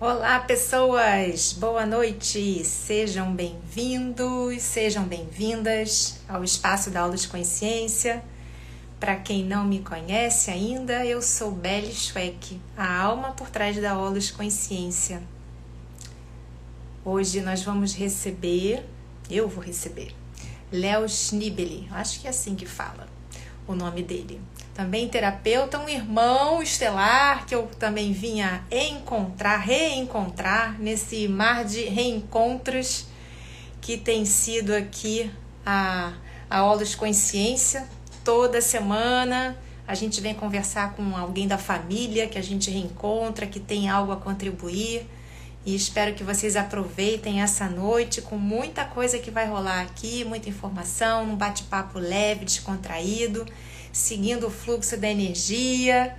Olá, pessoas! Boa noite! Sejam bem-vindos, sejam bem-vindas ao Espaço da Aula de Consciência. Para quem não me conhece ainda, eu sou Belle Schweck, a alma por trás da Aula de Consciência. Hoje nós vamos receber, eu vou receber, Léo Schnibeli, acho que é assim que fala o nome dele também terapeuta, um irmão estelar que eu também vinha encontrar, reencontrar nesse mar de reencontros que tem sido aqui a, a de consciência. Toda semana a gente vem conversar com alguém da família que a gente reencontra, que tem algo a contribuir. E espero que vocês aproveitem essa noite com muita coisa que vai rolar aqui, muita informação, um bate-papo leve, descontraído seguindo o fluxo da energia.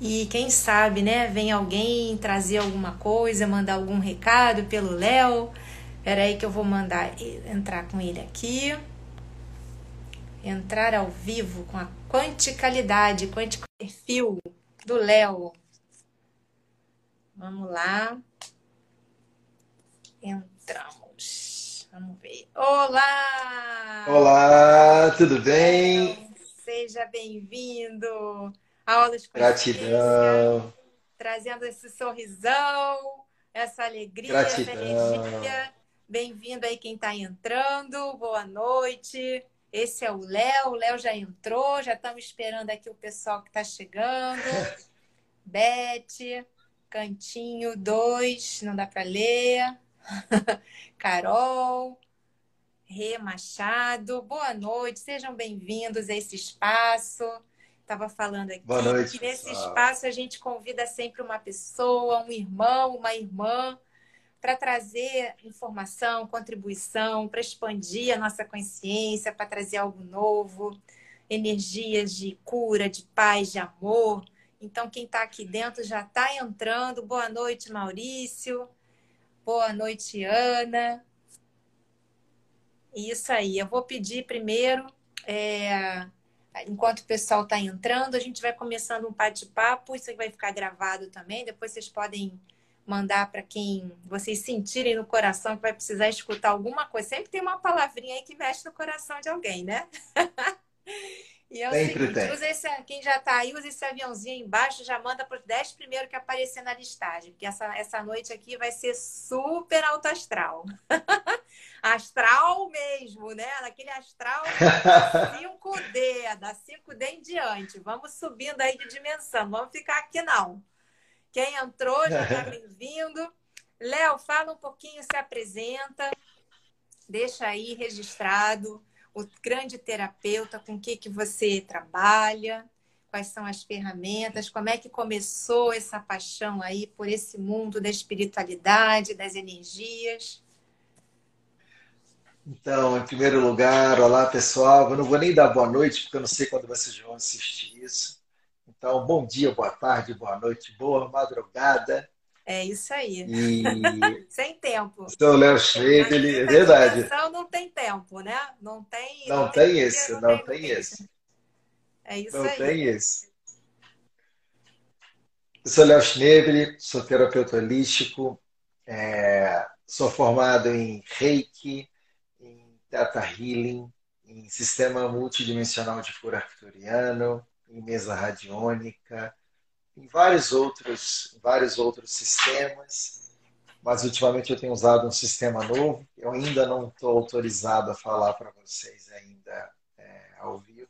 E quem sabe, né, vem alguém trazer alguma coisa, mandar algum recado pelo Léo. Espera aí que eu vou mandar entrar com ele aqui. Entrar ao vivo com a quanticalidade, quantico perfil do Léo. Vamos lá. Entramos. Vamos ver. Olá! Olá, tudo bem? Seja bem-vindo à aula de Gratidão. Trazendo esse sorrisão, essa alegria, Gratidão. essa energia. Bem-vindo aí quem está entrando. Boa noite. Esse é o Léo. O Léo já entrou. Já estamos esperando aqui o pessoal que está chegando. Beth, Cantinho 2, não dá para ler. Carol, Rê Machado. Boa noite, sejam bem-vindos a esse espaço. Estava falando aqui noite, que nesse pessoal. espaço a gente convida sempre uma pessoa, um irmão, uma irmã, para trazer informação, contribuição, para expandir a nossa consciência, para trazer algo novo, energias de cura, de paz, de amor. Então, quem está aqui dentro já está entrando. Boa noite, Maurício. Boa noite, Ana. Isso aí. Eu vou pedir primeiro, é, enquanto o pessoal está entrando, a gente vai começando um bate-papo. Isso vai ficar gravado também. Depois vocês podem mandar para quem vocês sentirem no coração que vai precisar escutar alguma coisa. Sempre tem uma palavrinha aí que mexe no coração de alguém, né? E é o Sempre seguinte, tem. usa esse, quem já está aí, usa esse aviãozinho embaixo, já manda para os 10 primeiros que aparecer na listagem, porque essa, essa noite aqui vai ser super alto astral. astral mesmo, né? Naquele astral 5D, da 5D em diante. Vamos subindo aí de dimensão, vamos ficar aqui não. Quem entrou já está bem-vindo. Léo, fala um pouquinho, se apresenta, deixa aí registrado o grande terapeuta, com o que, que você trabalha, quais são as ferramentas, como é que começou essa paixão aí por esse mundo da espiritualidade, das energias. Então, em primeiro lugar, olá pessoal. Eu não vou nem dar boa noite, porque eu não sei quando vocês vão assistir isso. Então, bom dia, boa tarde, boa noite, boa madrugada. É isso aí. E Sem tempo. sou Léo Schwedel, é verdade. Não tem tempo, né? Não tem. Não tem dia, isso, não tem isso. É isso Não aí. tem isso. Eu sou Léo Schneble, sou terapeuta holístico, é, sou formado em Reiki, em Theta Healing, em Sistema Multidimensional de Cura Arcturiano, em Mesa Radiônica, em vários outros, vários outros sistemas, mas ultimamente eu tenho usado um sistema novo. Eu ainda não estou autorizado a falar para vocês ainda é, ao vivo,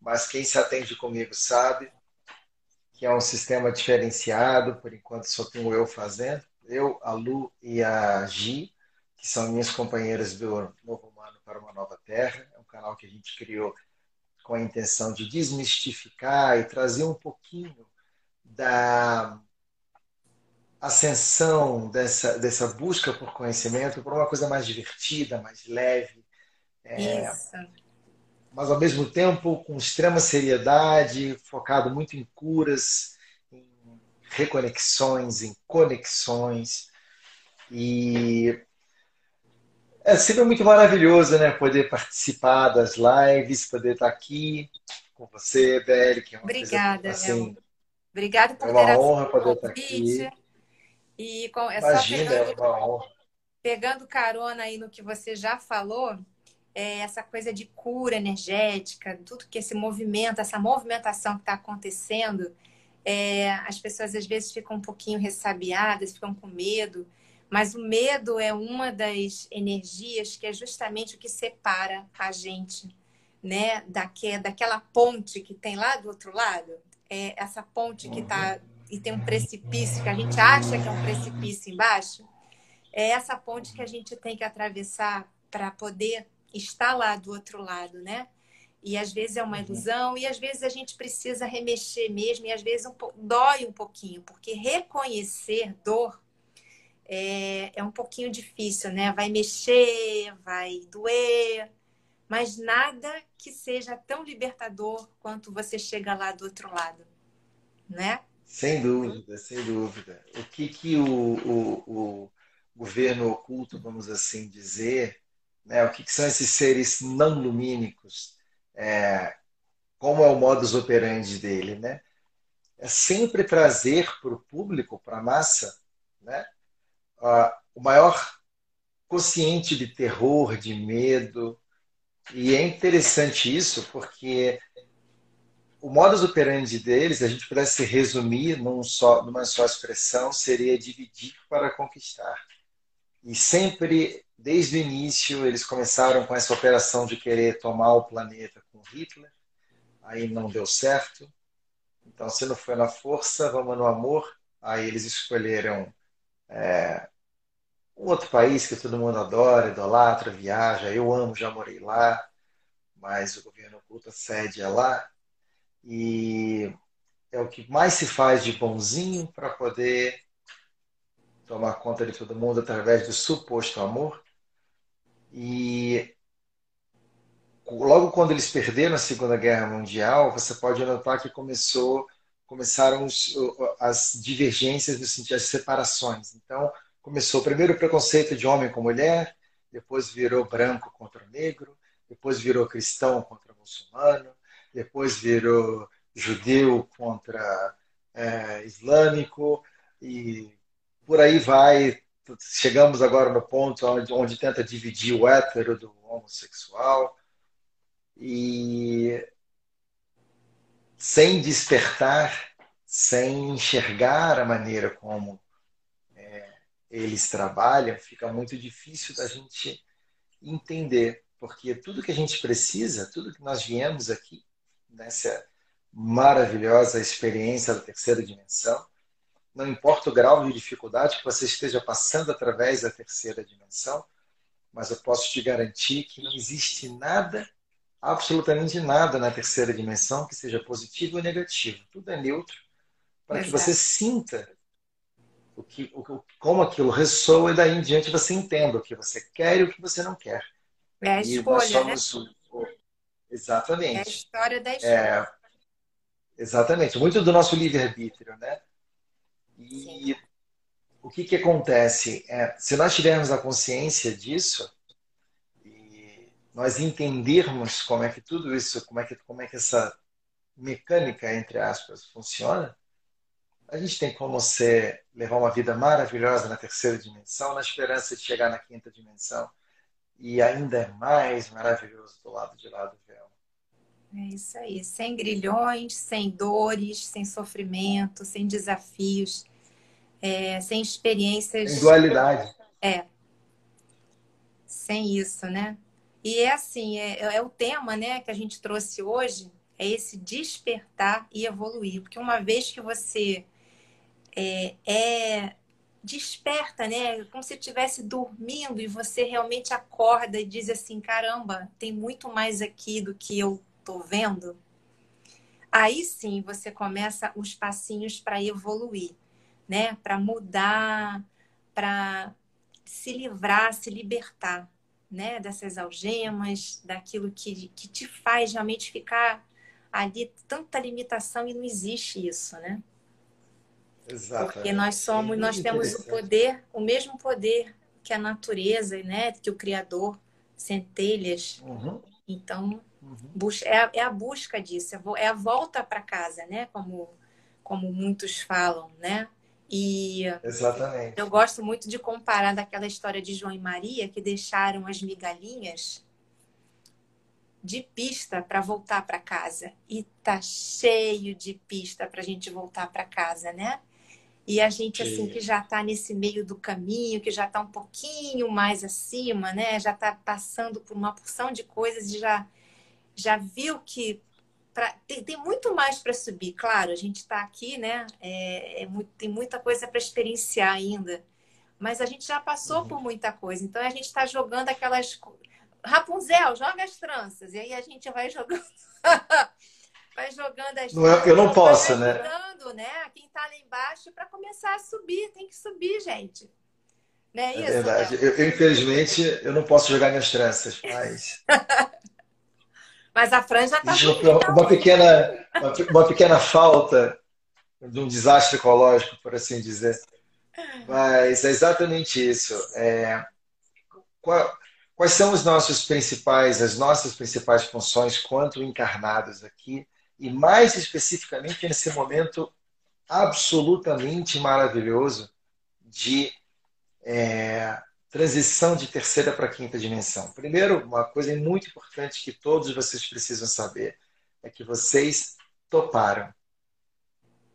mas quem se atende comigo sabe que é um sistema diferenciado, por enquanto só tenho eu fazendo, eu, a Lu e a Gi, que são minhas companheiras do Novo Humano para uma Nova Terra. É um canal que a gente criou com a intenção de desmistificar e trazer um pouquinho da ascensão dessa, dessa busca por conhecimento para uma coisa mais divertida, mais leve. É, mas ao mesmo tempo com extrema seriedade, focado muito em curas, em reconexões, em conexões. E é sempre muito maravilhoso, né? Poder participar das lives, poder estar aqui com você, Beli, que é uma Obrigada, coisa assim, Léo. Obrigada por É uma ter honra poder estar convite. aqui. E com, é Imagina, só é pegando, uma honra. pegando carona aí no que você já falou, é, essa coisa de cura energética, tudo que esse movimento, essa movimentação que está acontecendo, é, as pessoas às vezes ficam um pouquinho ressabiadas, ficam com medo, mas o medo é uma das energias que é justamente o que separa a gente, né, daque, daquela ponte que tem lá do outro lado, é essa ponte que está e tem um precipício que a gente acha que é um precipício embaixo, é essa ponte que a gente tem que atravessar para poder estar lá do outro lado, né? E às vezes é uma uhum. ilusão, e às vezes a gente precisa remexer mesmo, e às vezes um dói um pouquinho, porque reconhecer dor é, é um pouquinho difícil, né? Vai mexer, vai doer, mas nada que seja tão libertador quanto você chega lá do outro lado, né? Sem dúvida, sem dúvida. O que, que o, o, o governo oculto, vamos assim dizer, né, o que, que são esses seres não lumínicos, é, como é o modus operandi dele, né? É sempre trazer para o público, para a massa, né, o maior consciente de terror, de medo. E é interessante isso porque o modus operandi deles, a gente pudesse resumir num só, numa só expressão, seria dividir para conquistar. E sempre, desde o início, eles começaram com essa operação de querer tomar o planeta com Hitler. Aí não deu certo. Então, se não foi na força, vamos no amor. Aí eles escolheram é, um outro país que todo mundo adora, idolatra, viaja. Eu amo, já morei lá, mas o governo oculto sede é lá. E é o que mais se faz de bonzinho para poder tomar conta de todo mundo através do suposto amor. E logo quando eles perderam a Segunda Guerra Mundial, você pode notar que começou começaram as divergências no sentido das separações. Então, começou primeiro o preconceito de homem com mulher, depois virou branco contra negro, depois virou cristão contra muçulmano, depois virou judeu contra é, islâmico e por aí vai. Chegamos agora no ponto onde, onde tenta dividir o hétero do homossexual e sem despertar, sem enxergar a maneira como eles trabalham, fica muito difícil da gente entender, porque tudo que a gente precisa, tudo que nós viemos aqui nessa maravilhosa experiência da terceira dimensão, não importa o grau de dificuldade que você esteja passando através da terceira dimensão, mas eu posso te garantir que não existe nada, absolutamente nada na terceira dimensão que seja positivo ou negativo. Tudo é neutro para que você sinta o que, o, como aquilo ressoa e daí em diante você entenda o que você quer e o que você não quer. É a escolha, né? Exatamente. É a história da escolha. É... Exatamente. Muito do nosso livre-arbítrio, né? E Sim. o que, que acontece? É, se nós tivermos a consciência disso, e nós entendermos como é que tudo isso, como é que, como é que essa mecânica, entre aspas, funciona, a gente tem como ser, levar uma vida maravilhosa na terceira dimensão, na esperança de chegar na quinta dimensão e ainda é mais maravilhoso do lado de lá do véu. É isso aí, sem grilhões, sem dores, sem sofrimento, sem desafios, é, sem experiências. Sem dualidade. É. Sem isso, né? E é assim, é, é o tema né, que a gente trouxe hoje, é esse despertar e evoluir. Porque uma vez que você é, é desperta, né? Como se estivesse dormindo e você realmente acorda e diz assim: caramba, tem muito mais aqui do que eu estou vendo, aí sim você começa os passinhos para evoluir, né? Para mudar, para se livrar, se libertar, né? Dessas algemas, daquilo que, que te faz realmente ficar ali tanta limitação e não existe isso, né? Exato. Porque nós somos, nós temos o poder, o mesmo poder que a natureza, né? Que o Criador, centelhas. Uhum. Então, Uhum. É, a, é a busca disso, é, é a volta para casa, né? Como, como muitos falam, né? E Exatamente. eu gosto muito de comparar daquela história de João e Maria que deixaram as migalhinhas de pista para voltar para casa. E tá cheio de pista para a gente voltar para casa, né? E a gente, assim, que já está nesse meio do caminho, que já está um pouquinho mais acima, né? Já está passando por uma porção de coisas e já, já viu que pra, tem, tem muito mais para subir. Claro, a gente está aqui, né? É, é muito, tem muita coisa para experienciar ainda. Mas a gente já passou uhum. por muita coisa. Então a gente está jogando aquelas. Rapunzel, joga as tranças. E aí a gente vai jogando. vai jogando as não, é, Eu não posso, né? Jogando, né? Quem está lá embaixo para começar a subir, tem que subir, gente. Não é, é isso? verdade. Eu, eu, infelizmente, eu não posso jogar minhas tranças, mas. mas a franja está uma, uma pequena uma, uma, pequena falta de um desastre ecológico, por assim dizer. Mas é exatamente isso. É, qual, quais são os nossos principais, as nossas principais funções quanto encarnados aqui e mais especificamente nesse momento absolutamente maravilhoso de é, transição de terceira para quinta dimensão. Primeiro, uma coisa muito importante que todos vocês precisam saber é que vocês toparam.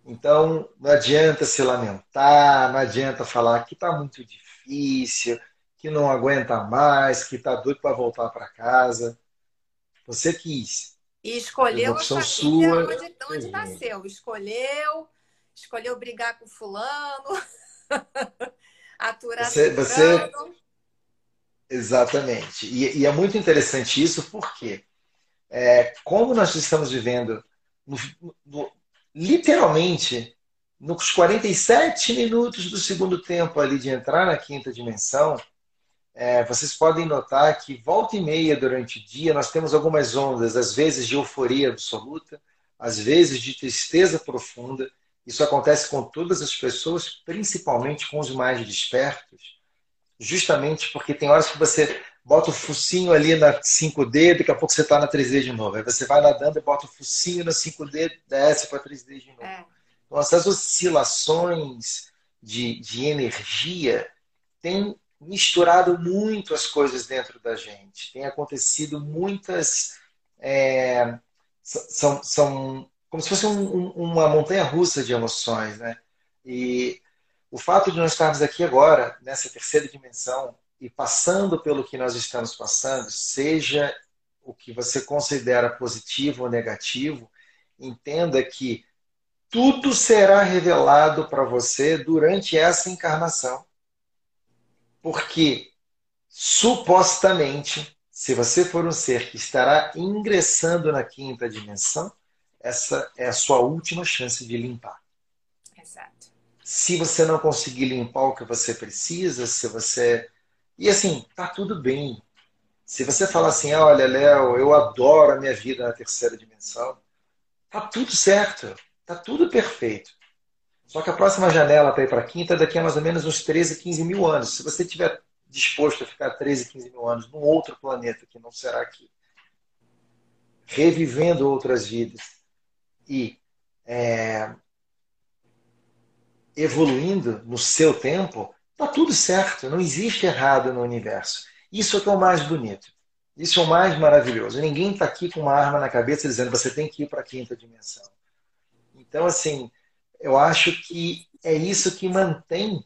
Então, não adianta se lamentar, não adianta falar que está muito difícil, que não aguenta mais, que está doido para voltar para casa. Você quis. E escolheu a família sua, onde, onde nasceu. Escolheu, escolheu brigar com fulano, aturar você, você Exatamente. E, e, é muito interessante isso porque é, como nós estamos vivendo no, no, literalmente nos 47 minutos do segundo tempo ali de entrar na quinta dimensão, é, vocês podem notar que volta e meia durante o dia nós temos algumas ondas, às vezes de euforia absoluta, às vezes de tristeza profunda. Isso acontece com todas as pessoas, principalmente com os mais despertos, justamente porque tem horas que você bota o focinho ali na 5D, daqui a pouco você está na 3D de novo. Aí você vai nadando e bota o focinho na 5D, desce para 3D de novo. É. Então, essas oscilações de, de energia têm misturado muito as coisas dentro da gente. Tem acontecido muitas. É, são, são como se fosse um, um, uma montanha russa de emoções, né? E o fato de nós estarmos aqui agora, nessa terceira dimensão, e passando pelo que nós estamos passando, seja o que você considera positivo ou negativo, entenda que tudo será revelado para você durante essa encarnação. Porque, supostamente, se você for um ser que estará ingressando na quinta dimensão, essa é a sua última chance de limpar. Exato. Se você não conseguir limpar o que você precisa, se você. E assim, tá tudo bem. Se você falar assim, olha, Léo, eu adoro a minha vida na terceira dimensão, tá tudo certo, tá tudo perfeito. Só que a próxima janela para ir para a quinta é daqui a mais ou menos uns 13, 15 mil anos. Se você estiver disposto a ficar 13, 15 mil anos num outro planeta que não será aqui, revivendo outras vidas e é, evoluindo no seu tempo, está tudo certo. Não existe errado no universo. Isso é que é o mais bonito. Isso é o mais maravilhoso. Ninguém está aqui com uma arma na cabeça dizendo você tem que ir para a quinta dimensão. Então, assim, eu acho que é isso que mantém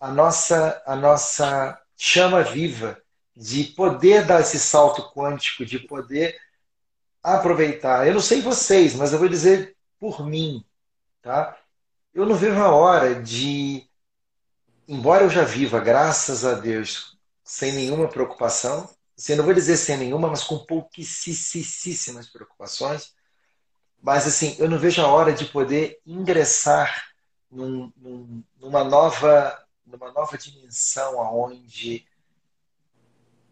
a nossa, a nossa chama viva de poder dar esse salto quântico, de poder aproveitar. Eu não sei vocês, mas eu vou dizer por mim, tá? Eu não vejo a hora de, embora eu já viva, graças a Deus, sem nenhuma preocupação, assim, não vou dizer sem nenhuma, mas com pouquíssimas preocupações, mas assim, eu não vejo a hora de poder ingressar num, num, numa nova numa nova dimensão aonde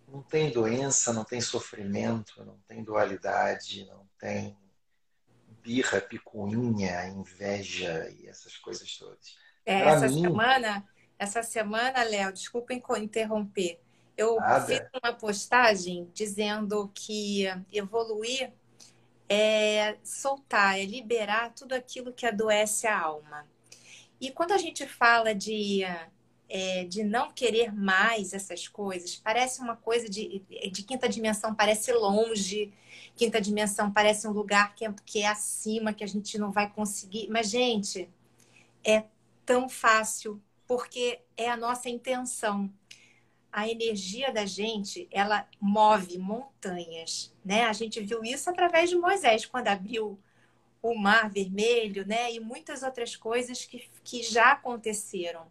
não tem doença, não tem sofrimento, não tem dualidade, não tem birra, picuinha, inveja e essas coisas todas. É, essa mim... semana, essa semana, Léo, desculpa interromper. Eu Nada. fiz uma postagem dizendo que evoluir é soltar, é liberar tudo aquilo que adoece a alma. E quando a gente fala de, é, de não querer mais essas coisas, parece uma coisa de, de quinta dimensão, parece longe, quinta dimensão parece um lugar que é, que é acima, que a gente não vai conseguir. Mas, gente, é tão fácil, porque é a nossa intenção. A energia da gente, ela move montanhas, né? A gente viu isso através de Moisés, quando abriu o Mar Vermelho, né? E muitas outras coisas que, que já aconteceram.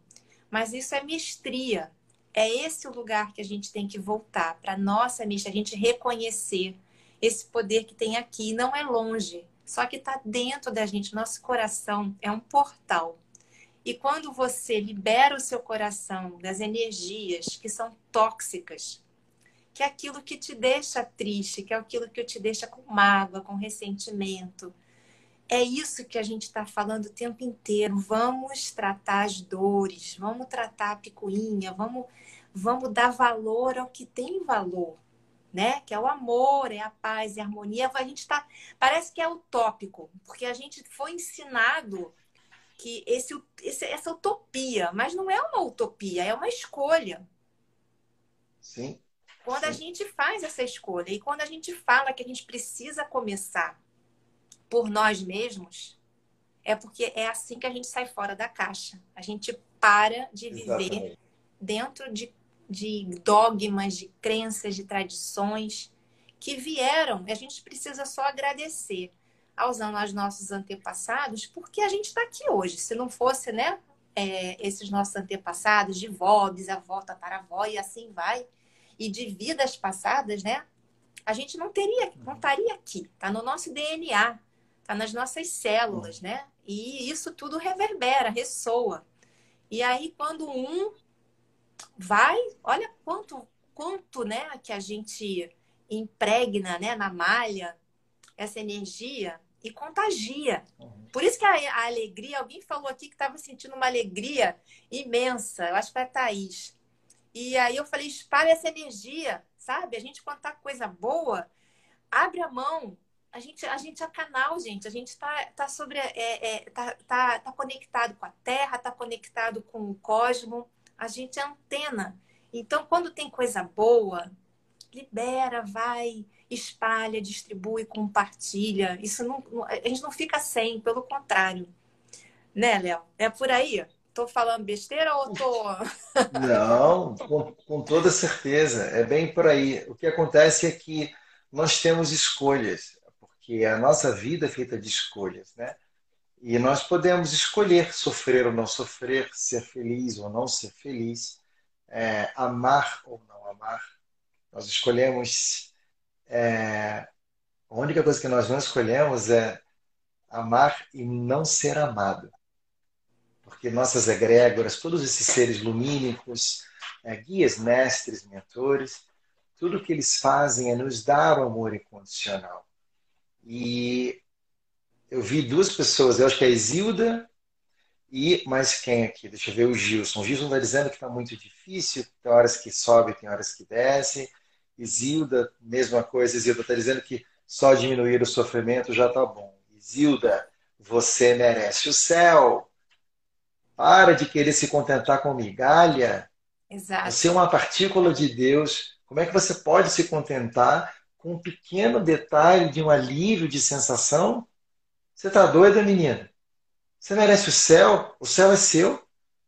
Mas isso é mestria. É esse o lugar que a gente tem que voltar para nossa mestria, a gente reconhecer esse poder que tem aqui. Não é longe, só que está dentro da gente. Nosso coração é um portal. E quando você libera o seu coração das energias que são tóxicas, que é aquilo que te deixa triste, que é aquilo que te deixa com mágoa, com ressentimento, é isso que a gente está falando o tempo inteiro. Vamos tratar as dores, vamos tratar a picuinha, vamos, vamos dar valor ao que tem valor né? Que é o amor, é a paz, é a harmonia. A gente tá. Parece que é utópico, porque a gente foi ensinado que esse, esse, essa utopia, mas não é uma utopia, é uma escolha. Sim. Quando Sim. a gente faz essa escolha e quando a gente fala que a gente precisa começar por nós mesmos, é porque é assim que a gente sai fora da caixa. A gente para de viver Exatamente. dentro de de dogmas, de crenças, de tradições que vieram. E a gente precisa só agradecer aos, nossos antepassados, porque a gente está aqui hoje. Se não fosse, né, é, esses nossos antepassados, de vó, bisavó, tataravó e assim vai, e de vidas passadas, né, a gente não teria, não estaria aqui. Está no nosso DNA, está nas nossas células, né? E isso tudo reverbera, ressoa. E aí, quando um vai, olha quanto, quanto né, que a gente impregna né, na malha essa energia e contagia. Por isso que a, a alegria, alguém falou aqui que estava sentindo uma alegria imensa, eu acho que foi a Thaís. E aí eu falei, espalha essa energia, sabe? A gente contar coisa boa, abre a mão. A gente, a gente é canal, gente. A gente está tá sobre. É, é, tá, tá, tá conectado com a Terra, está conectado com o cosmos a gente é antena. Então, quando tem coisa boa, libera, vai, espalha, distribui, compartilha. Isso não, a gente não fica sem, pelo contrário. Né, Léo? É por aí? Tô falando besteira ou tô. Não, com, com toda certeza. É bem por aí. O que acontece é que nós temos escolhas, porque a nossa vida é feita de escolhas, né? E nós podemos escolher sofrer ou não sofrer, ser feliz ou não ser feliz, é, amar ou não amar. Nós escolhemos. É, a única coisa que nós não escolhemos é amar e não ser amado. Porque nossas egrégoras, todos esses seres lumínicos, é, guias, mestres, mentores, tudo que eles fazem é nos dar o amor incondicional. E eu vi duas pessoas, eu acho que é a Isilda e mais quem aqui? Deixa eu ver o Gilson. O Gilson está dizendo que está muito difícil, tem horas que sobe, tem horas que desce. Isilda, mesma coisa, Isilda está dizendo que só diminuir o sofrimento já está bom. Isilda, você merece o céu. Para de querer se contentar com migalha. Exato. Você é uma partícula de Deus. Como é que você pode se contentar com um pequeno detalhe de um alívio de sensação você está doida, menina? Você merece o céu, o céu é seu.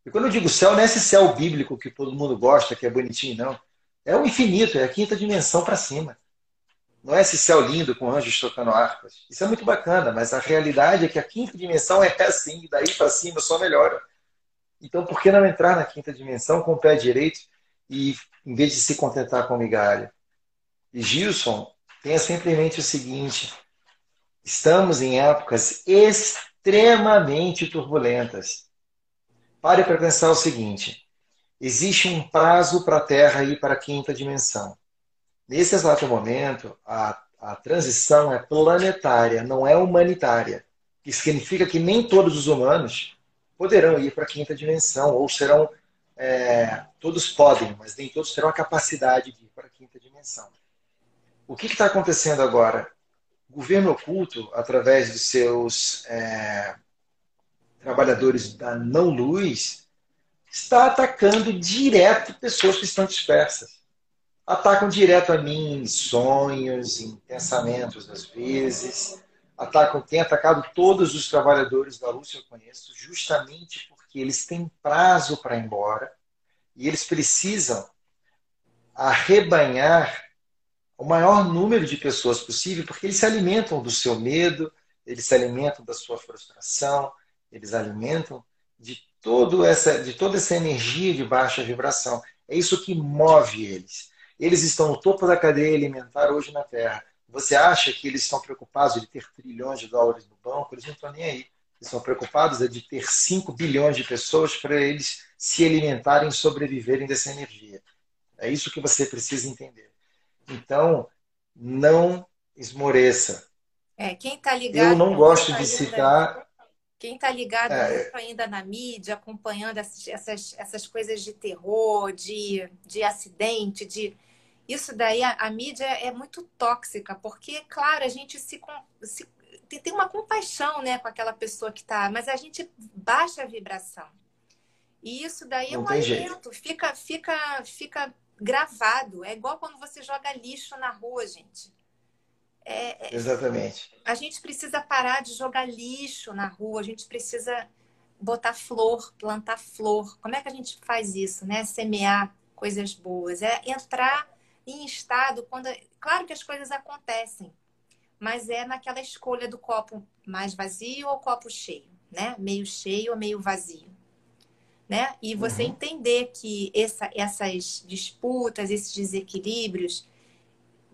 E quando eu digo céu, não é esse céu bíblico que todo mundo gosta, que é bonitinho, não. É o infinito, é a quinta dimensão para cima. Não é esse céu lindo com anjos tocando harpas. Isso é muito bacana, mas a realidade é que a quinta dimensão é assim, daí para cima só melhora. Então, por que não entrar na quinta dimensão com o pé direito e, em vez de se contentar com migalha? E Gilson, tenha sempre em mente o seguinte: Estamos em épocas extremamente turbulentas. Pare para pensar o seguinte: existe um prazo para a Terra ir para a quinta dimensão. Nesse exato momento, a, a transição é planetária, não é humanitária. Que significa que nem todos os humanos poderão ir para a quinta dimensão, ou serão. É, todos podem, mas nem todos terão a capacidade de ir para a quinta dimensão. O que está acontecendo agora? o governo oculto, através de seus é, trabalhadores da não-luz, está atacando direto pessoas que estão dispersas. Atacam direto a mim em sonhos, em pensamentos, às vezes. Atacam, tem atacado todos os trabalhadores da que eu conheço, justamente porque eles têm prazo para ir embora e eles precisam arrebanhar o maior número de pessoas possível, porque eles se alimentam do seu medo, eles se alimentam da sua frustração, eles alimentam de, todo essa, de toda essa energia de baixa vibração. É isso que move eles. Eles estão no topo da cadeia alimentar hoje na Terra. Você acha que eles estão preocupados de ter trilhões de dólares no banco? Eles não estão nem aí. Eles estão preocupados de ter 5 bilhões de pessoas para eles se alimentarem e sobreviverem dessa energia. É isso que você precisa entender. Então, não esmoreça. É, quem está ligado. Eu não gosto de citar. Quem está ligado é, ainda na mídia, acompanhando essas, essas, essas coisas de terror, de, de acidente, de. Isso daí, a, a mídia é muito tóxica, porque, claro, a gente se, se tem uma compaixão né, com aquela pessoa que está, mas a gente baixa a vibração. E isso daí é um alimento, fica, fica, fica gravado. É igual quando você joga lixo na rua, gente. É, é, Exatamente. A gente precisa parar de jogar lixo na rua, a gente precisa botar flor, plantar flor. Como é que a gente faz isso, né? Semear coisas boas. É entrar em estado quando. Claro que as coisas acontecem, mas é naquela escolha do copo mais vazio ou copo cheio, né? Meio cheio ou meio vazio né? E você uhum. entender que essa, essas disputas, esses desequilíbrios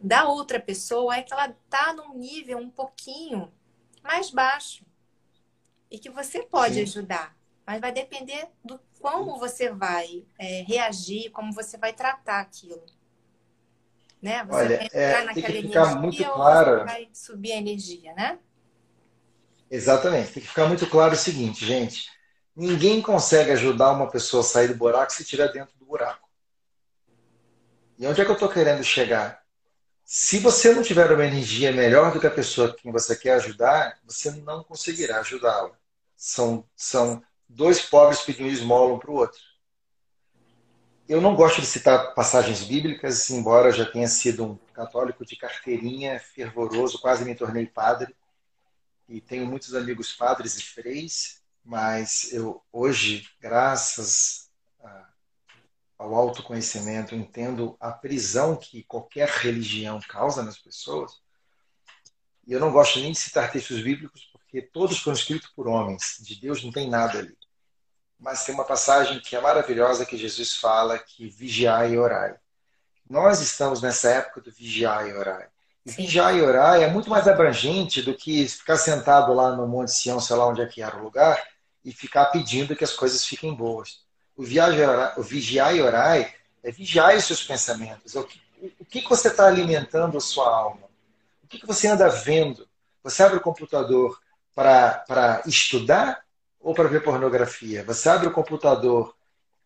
da outra pessoa é que ela está num nível um pouquinho mais baixo e que você pode Sim. ajudar, mas vai depender do como você vai é, reagir, como você vai tratar aquilo. Né? Você Olha, vai entrar é, naquela tem que ficar energia muito claro. vai subir a energia, né? Exatamente. Tem que ficar muito claro o seguinte, gente. Ninguém consegue ajudar uma pessoa a sair do buraco se estiver dentro do buraco. E onde é que eu estou querendo chegar? Se você não tiver uma energia melhor do que a pessoa que você quer ajudar, você não conseguirá ajudá-la. São, são dois pobres pedindo esmola um para o outro. Eu não gosto de citar passagens bíblicas, embora eu já tenha sido um católico de carteirinha, fervoroso, quase me tornei padre. E tenho muitos amigos padres e freis mas eu hoje, graças ao autoconhecimento, entendo a prisão que qualquer religião causa nas pessoas. E eu não gosto nem de citar textos bíblicos, porque todos foram escritos por homens. De Deus não tem nada ali. Mas tem uma passagem que é maravilhosa que Jesus fala que vigiai e orai. Nós estamos nessa época do vigiai e orai. E vigiar e orar é muito mais abrangente do que ficar sentado lá no Monte Sião, sei lá onde é que era o lugar, e ficar pedindo que as coisas fiquem boas. O, vigiar e orar é vigiar os seus pensamentos. É o que, o que você está alimentando a sua alma? O que você anda vendo? Você abre o computador para estudar ou para ver pornografia? Você abre o computador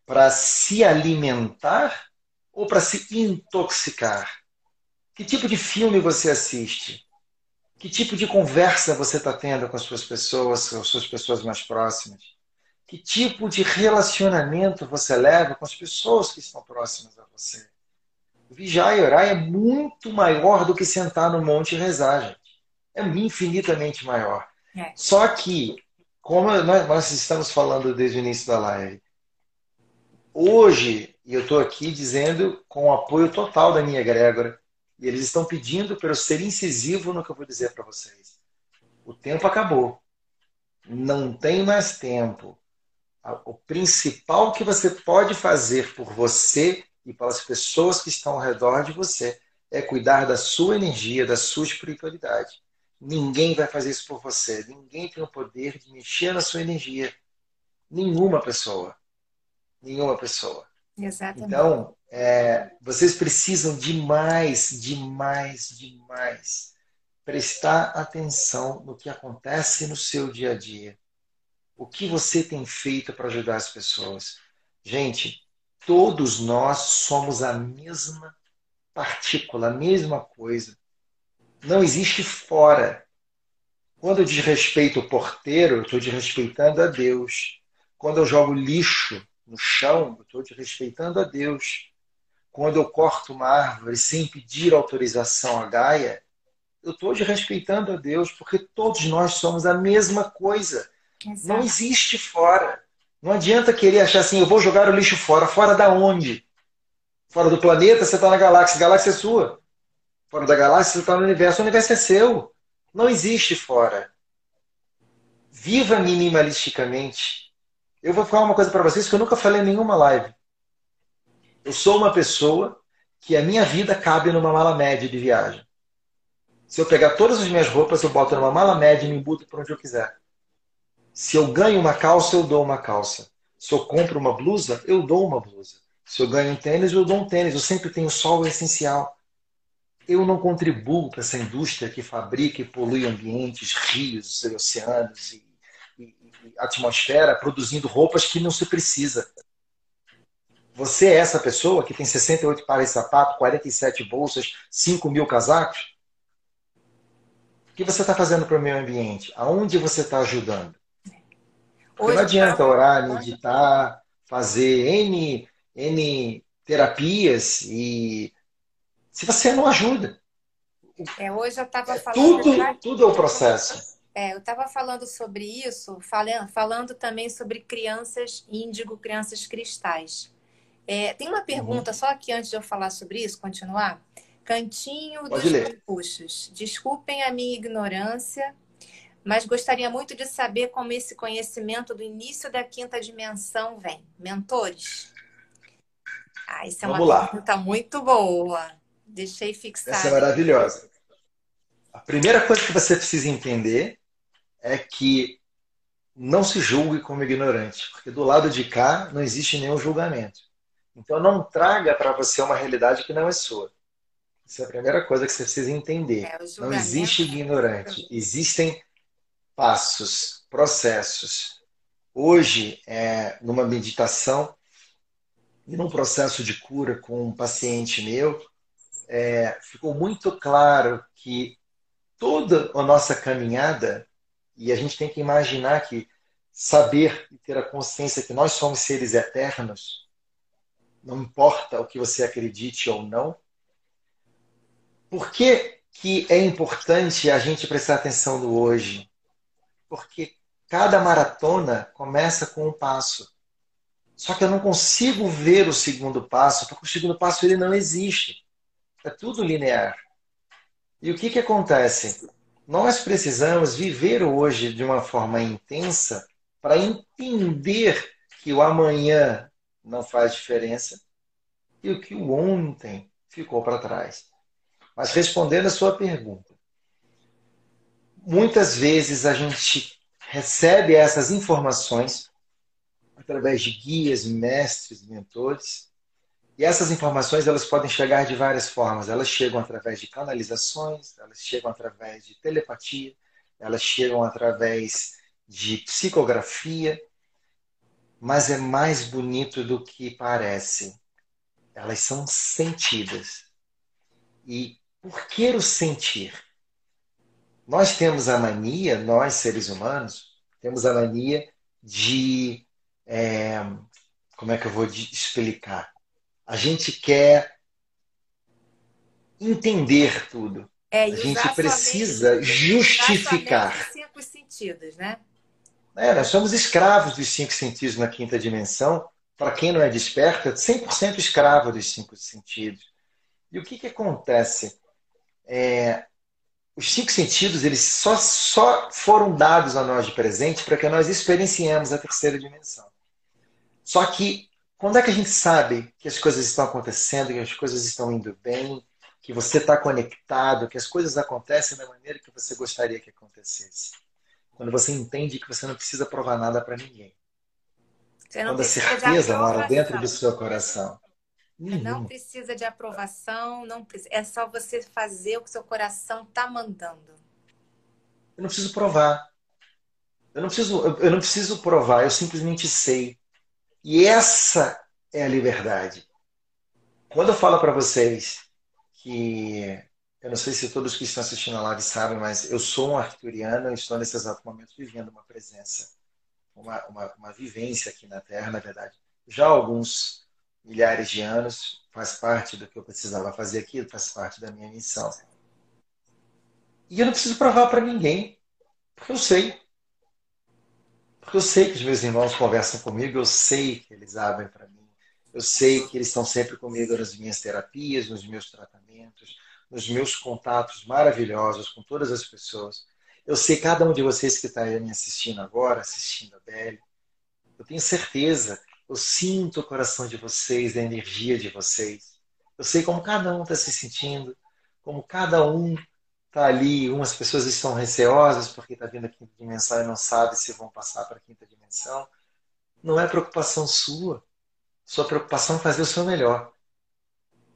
para se alimentar ou para se intoxicar? Que tipo de filme você assiste? Que tipo de conversa você está tendo com as suas pessoas, com as suas pessoas mais próximas? Que tipo de relacionamento você leva com as pessoas que estão próximas a você? Vigiar e orar é muito maior do que sentar no monte e rezar, gente. É infinitamente maior. É. Só que, como nós estamos falando desde o início da live, hoje, e eu estou aqui dizendo com o apoio total da minha egrégora, e eles estão pedindo para eu ser incisivo no que eu vou dizer para vocês. O tempo acabou. Não tem mais tempo. O principal que você pode fazer por você e pelas pessoas que estão ao redor de você é cuidar da sua energia, da sua espiritualidade. Ninguém vai fazer isso por você. Ninguém tem o poder de mexer na sua energia. Nenhuma pessoa. Nenhuma pessoa. Exatamente. Então, é, vocês precisam demais, demais, demais prestar atenção no que acontece no seu dia a dia. O que você tem feito para ajudar as pessoas? Gente, todos nós somos a mesma partícula, a mesma coisa. Não existe fora. Quando eu desrespeito o porteiro, eu estou desrespeitando a Deus. Quando eu jogo lixo no chão, eu estou desrespeitando a Deus. Quando eu corto uma árvore sem pedir autorização a Gaia, eu estou desrespeitando a Deus, porque todos nós somos a mesma coisa. Exato. Não existe fora. Não adianta querer achar assim, eu vou jogar o lixo fora. Fora da onde? Fora do planeta, você está na galáxia. A galáxia é sua. Fora da galáxia, você está no universo. O universo é seu. Não existe fora. Viva minimalisticamente. Eu vou falar uma coisa para vocês que eu nunca falei em nenhuma live. Eu sou uma pessoa que a minha vida cabe numa mala média de viagem. Se eu pegar todas as minhas roupas, eu boto numa mala média e me embuto para onde eu quiser. Se eu ganho uma calça, eu dou uma calça. Se eu compro uma blusa, eu dou uma blusa. Se eu ganho um tênis, eu dou um tênis. Eu sempre tenho sol essencial. Eu não contribuo para essa indústria que fabrica e polui ambientes, rios, oceanos e, e, e atmosfera, produzindo roupas que não se precisa. Você é essa pessoa que tem 68 pares de sapato, 47 bolsas, 5 mil casacos? O que você está fazendo para o meio ambiente? Aonde você está ajudando? Hoje, não adianta orar, meditar, fazer N, N terapias e se você não ajuda. É, hoje eu estava é falando. Tudo, tudo é o processo. É, eu estava falando sobre isso, falando, falando também sobre crianças índigo, crianças cristais. É, tem uma pergunta, uhum. só aqui antes de eu falar sobre isso, continuar. Cantinho Pode dos Puxos. Desculpem a minha ignorância mas gostaria muito de saber como esse conhecimento do início da quinta dimensão vem. Mentores? Ah, isso é Vamos uma lá. pergunta muito boa. Deixei fixar. Essa é maravilhosa. A primeira coisa que você precisa entender é que não se julgue como ignorante, porque do lado de cá não existe nenhum julgamento. Então não traga para você uma realidade que não é sua. Essa é a primeira coisa que você precisa entender. É, não existe ignorante. Existem passos, processos. Hoje, é, numa meditação e num processo de cura com um paciente meu, é, ficou muito claro que toda a nossa caminhada, e a gente tem que imaginar que saber e ter a consciência que nós somos seres eternos, não importa o que você acredite ou não. Por que, que é importante a gente prestar atenção no hoje? Porque cada maratona começa com um passo. Só que eu não consigo ver o segundo passo, porque o segundo passo ele não existe. É tudo linear. E o que, que acontece? Nós precisamos viver hoje de uma forma intensa para entender que o amanhã não faz diferença e o que o ontem ficou para trás. Mas respondendo a sua pergunta, muitas vezes a gente recebe essas informações através de guias, mestres, mentores. E essas informações elas podem chegar de várias formas. Elas chegam através de canalizações, elas chegam através de telepatia, elas chegam através de psicografia, mas é mais bonito do que parece. Elas são sentidas. E por que o sentir? Nós temos a mania, nós seres humanos, temos a mania de. É, como é que eu vou explicar? A gente quer entender tudo. É, a gente precisa justificar. Os cinco sentidos, né? É, nós somos escravos dos cinco sentidos na quinta dimensão. Para quem não é desperto, é 100% escravo dos cinco sentidos. E o que, que acontece? É, os cinco sentidos eles só, só foram dados a nós de presente para que nós experienciemos a terceira dimensão. Só que quando é que a gente sabe que as coisas estão acontecendo, que as coisas estão indo bem, que você está conectado, que as coisas acontecem da maneira que você gostaria que acontecesse? Quando você entende que você não precisa provar nada para ninguém. Quando a certeza mora dentro do seu coração. Uhum. Não precisa de aprovação, não precisa, é só você fazer o que seu coração está mandando. Eu não preciso provar. Eu não preciso, eu não preciso provar, eu simplesmente sei. E essa é a liberdade. Quando eu falo para vocês que eu não sei se todos que estão assistindo a live sabem, mas eu sou um arturiano e estou nesse exato momento vivendo uma presença, uma, uma, uma vivência aqui na Terra, na verdade. Já alguns milhares de anos, faz parte do que eu precisava fazer aqui, faz parte da minha missão. E eu não preciso provar para ninguém, porque eu sei. Porque eu sei que os meus irmãos conversam comigo, eu sei que eles abrem para mim, eu sei que eles estão sempre comigo nas minhas terapias, nos meus tratamentos, nos meus contatos maravilhosos com todas as pessoas. Eu sei cada um de vocês que está aí me assistindo agora, assistindo a Belle. Eu tenho certeza, eu sinto o coração de vocês, a energia de vocês. Eu sei como cada um está se sentindo, como cada um está ali. Umas pessoas estão receosas porque está vindo a quinta dimensão e não sabe se vão passar para a quinta dimensão. Não é preocupação sua. Sua preocupação é fazer o seu melhor.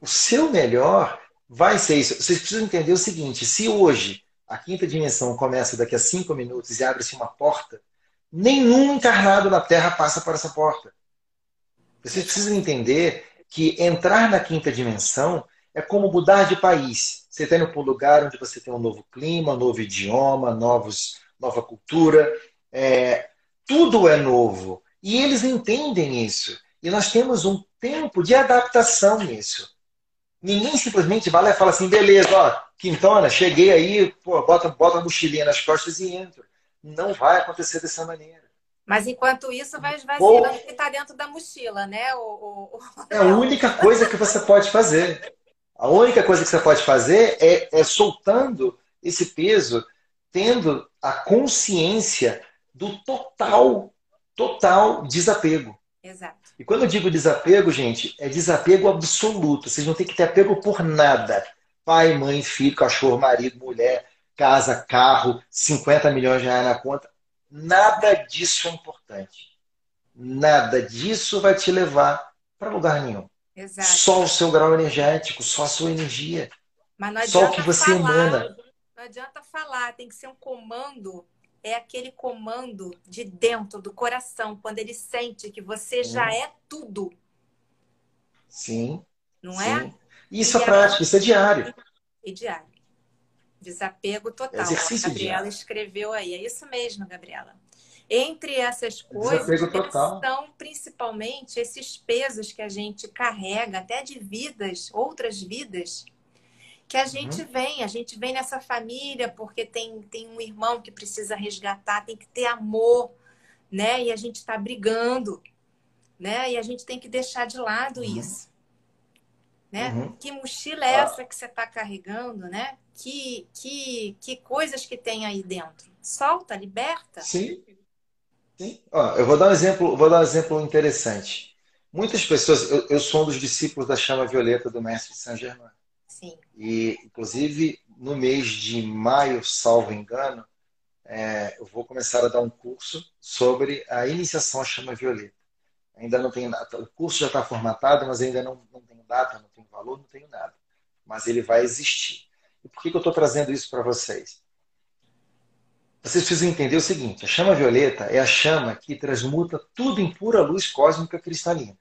O seu melhor vai ser isso. Vocês precisam entender o seguinte: se hoje a quinta dimensão começa daqui a cinco minutos e abre-se uma porta, nenhum encarnado na Terra passa por essa porta. Vocês precisam entender que entrar na quinta dimensão é como mudar de país. Você está indo para um lugar onde você tem um novo clima, novo idioma, novos, nova cultura. É, tudo é novo. E eles entendem isso. E nós temos um tempo de adaptação nisso. Ninguém simplesmente vai lá e fala assim, beleza, ó, quintona, cheguei aí, pô, bota, bota a mochilinha nas costas e entro. Não vai acontecer dessa maneira. Mas enquanto isso, vai esvaziando o que está dentro da mochila, né? O, o. É a única coisa que você pode fazer. A única coisa que você pode fazer é, é soltando esse peso, tendo a consciência do total, total desapego. Exato. E quando eu digo desapego, gente, é desapego absoluto. Vocês não têm que ter apego por nada. Pai, mãe, filho, cachorro, marido, mulher, casa, carro, 50 milhões de reais na conta. Nada disso é importante. Nada disso vai te levar para lugar nenhum. Exato. Só o seu grau energético, só a sua energia. Só o que você falar, emana. Não adianta falar, tem que ser um comando é aquele comando de dentro do coração, quando ele sente que você já hum. é tudo. Sim. Não sim. é? Isso e é prático, isso é diário. E diário. Desapego total. Exercício a Gabriela escreveu aí. É isso mesmo, Gabriela. Entre essas coisas são principalmente esses pesos que a gente carrega, até de vidas, outras vidas, que a gente uhum. vem, a gente vem nessa família porque tem, tem um irmão que precisa resgatar, tem que ter amor, né? E a gente está brigando, né? E a gente tem que deixar de lado uhum. isso. Né? Uhum. Que mochila é essa que você está carregando, né? Que, que, que coisas que tem aí dentro? Solta, liberta. Sim. Sim. Ó, eu vou dar um exemplo, vou dar um exemplo interessante. Muitas pessoas, eu, eu sou um dos discípulos da chama violeta do mestre Saint Germain. Sim. E, inclusive, no mês de maio, salvo engano, é, eu vou começar a dar um curso sobre a iniciação à chama violeta. Ainda não tenho nada. O curso já está formatado, mas ainda não, não tenho data, não tenho valor, não tenho nada. Mas ele vai existir. Por que, que eu estou trazendo isso para vocês? Vocês precisam entender o seguinte: a chama violeta é a chama que transmuta tudo em pura luz cósmica cristalina.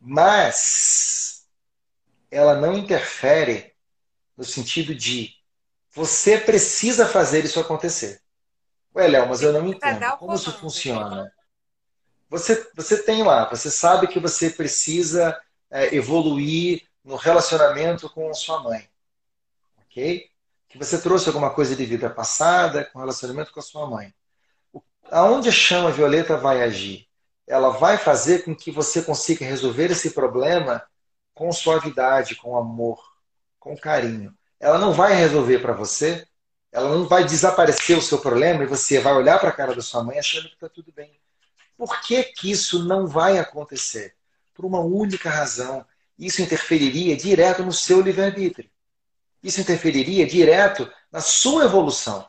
Mas ela não interfere no sentido de você precisa fazer isso acontecer. Ué, Léo, mas eu não entendo. Como isso funciona? Você, você tem lá, você sabe que você precisa é, evoluir no relacionamento com a sua mãe. Ok? Que você trouxe alguma coisa de vida passada com relacionamento com a sua mãe. Aonde a chama violeta vai agir? Ela vai fazer com que você consiga resolver esse problema com suavidade, com amor, com carinho. Ela não vai resolver para você, ela não vai desaparecer o seu problema e você vai olhar para a cara da sua mãe achando que está tudo bem. Por que, que isso não vai acontecer? Por uma única razão. Isso interferiria direto no seu livre-arbítrio. Isso interferiria direto na sua evolução.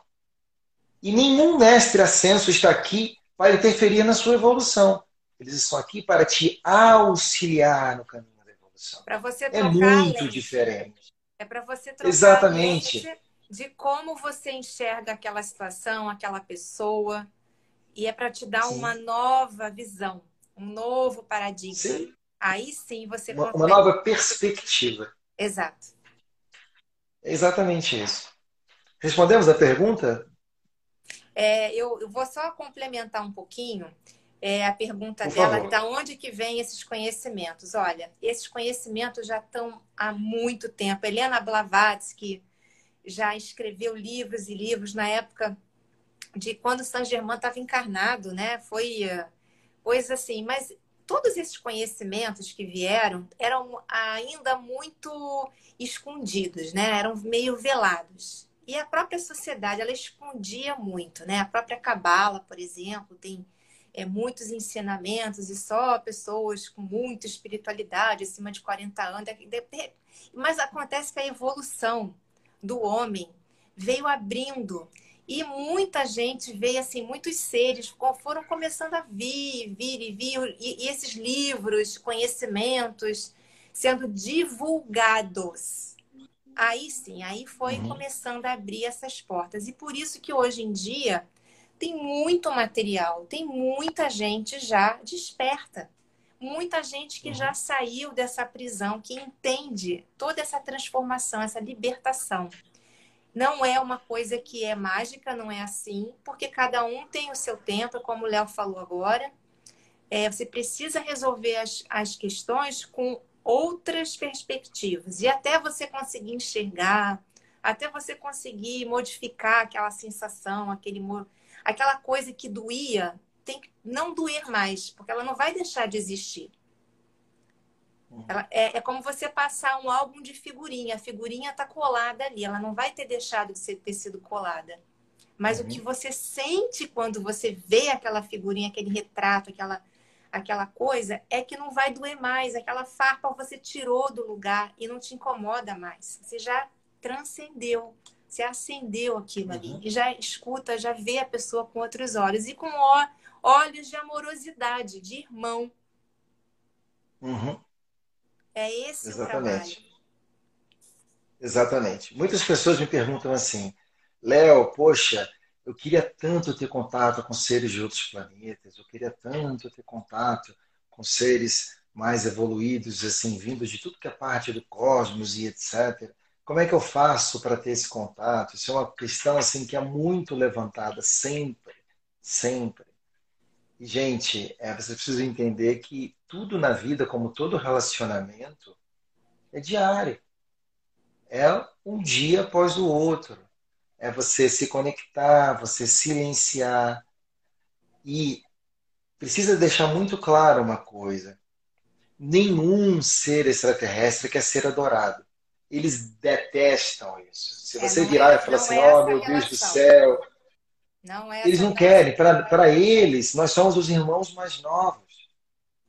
E nenhum mestre ascenso está aqui para interferir na sua evolução. Eles estão aqui para te auxiliar no caminho para você é muito diferente. É para você trocar Exatamente. de como você enxerga aquela situação, aquela pessoa. E é para te dar sim. uma nova visão, um novo paradigma. Sim. Aí sim você uma, consegue... uma nova perspectiva. Exato. É exatamente isso. Respondemos a pergunta? É, eu, eu, vou só complementar um pouquinho é, a pergunta Por dela, favor. da onde que vem esses conhecimentos? Olha, esses conhecimentos já estão há muito tempo. Helena Blavatsky já escreveu livros e livros na época de quando Saint Germain estava encarnado, né? Foi coisa assim, mas todos esses conhecimentos que vieram eram ainda muito escondidos, né? Eram meio velados. E a própria sociedade, ela escondia muito, né? A própria cabala, por exemplo, tem é, muitos ensinamentos e só pessoas com muita espiritualidade, acima de 40 anos. Mas acontece que a evolução do homem veio abrindo e muita gente veio assim, muitos seres foram começando a vir, vir e vir, e, e esses livros, conhecimentos sendo divulgados. Aí sim, aí foi uhum. começando a abrir essas portas. E por isso que hoje em dia tem muito material, tem muita gente já desperta. Muita gente que já uhum. saiu dessa prisão, que entende toda essa transformação, essa libertação. Não é uma coisa que é mágica, não é assim, porque cada um tem o seu tempo, como o Léo falou agora. É, você precisa resolver as, as questões com outras perspectivas e até você conseguir enxergar, até você conseguir modificar aquela sensação, aquele, aquela coisa que doía, tem que não doer mais, porque ela não vai deixar de existir. Ela, é, é, como você passar um álbum de figurinha. A figurinha está colada ali, ela não vai ter deixado de ser, ter sido colada. Mas uhum. o que você sente quando você vê aquela figurinha, aquele retrato, aquela, aquela coisa, é que não vai doer mais. Aquela farpa você tirou do lugar e não te incomoda mais. Você já transcendeu, você acendeu aquilo uhum. ali. E já escuta, já vê a pessoa com outros olhos. E com olhos de amorosidade, de irmão. Uhum. É esse Exatamente. o trabalho. Exatamente. Muitas pessoas me perguntam assim, Léo, poxa, eu queria tanto ter contato com seres de outros planetas, eu queria tanto ter contato com seres mais evoluídos, assim, vindos de tudo que é parte do cosmos e etc. Como é que eu faço para ter esse contato? Isso é uma questão assim que é muito levantada sempre, sempre. E, gente, é, você precisa entender que tudo na vida, como todo relacionamento, é diário. É um dia após o outro. É você se conectar, você silenciar. E precisa deixar muito claro uma coisa: nenhum ser extraterrestre quer ser adorado. Eles detestam isso. Se é, você é, virar é, e falar assim: oh, meu Deus do céu não é eles não querem. Para eles, nós somos os irmãos mais novos.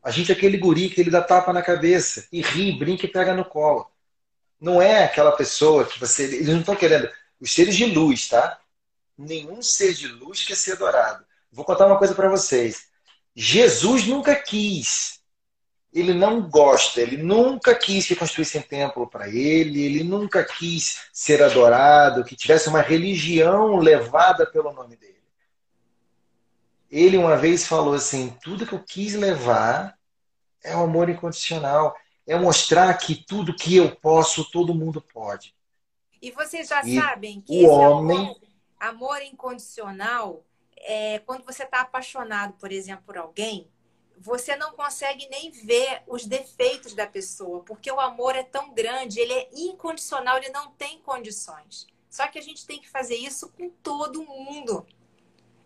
A gente é aquele guri que ele dá tapa na cabeça e ri, brinca e pega no colo. Não é aquela pessoa que você. Eles não estão querendo. Os seres de luz, tá? Nenhum ser de luz quer ser adorado. Vou contar uma coisa para vocês. Jesus nunca quis ele não gosta, ele nunca quis que construíssem templo para ele, ele nunca quis ser adorado, que tivesse uma religião levada pelo nome dele. Ele uma vez falou assim: tudo que eu quis levar é o amor incondicional, é mostrar que tudo que eu posso, todo mundo pode. E vocês já e sabem que o homem... amor, amor incondicional é quando você está apaixonado, por exemplo, por alguém você não consegue nem ver os defeitos da pessoa, porque o amor é tão grande, ele é incondicional, ele não tem condições. Só que a gente tem que fazer isso com todo mundo.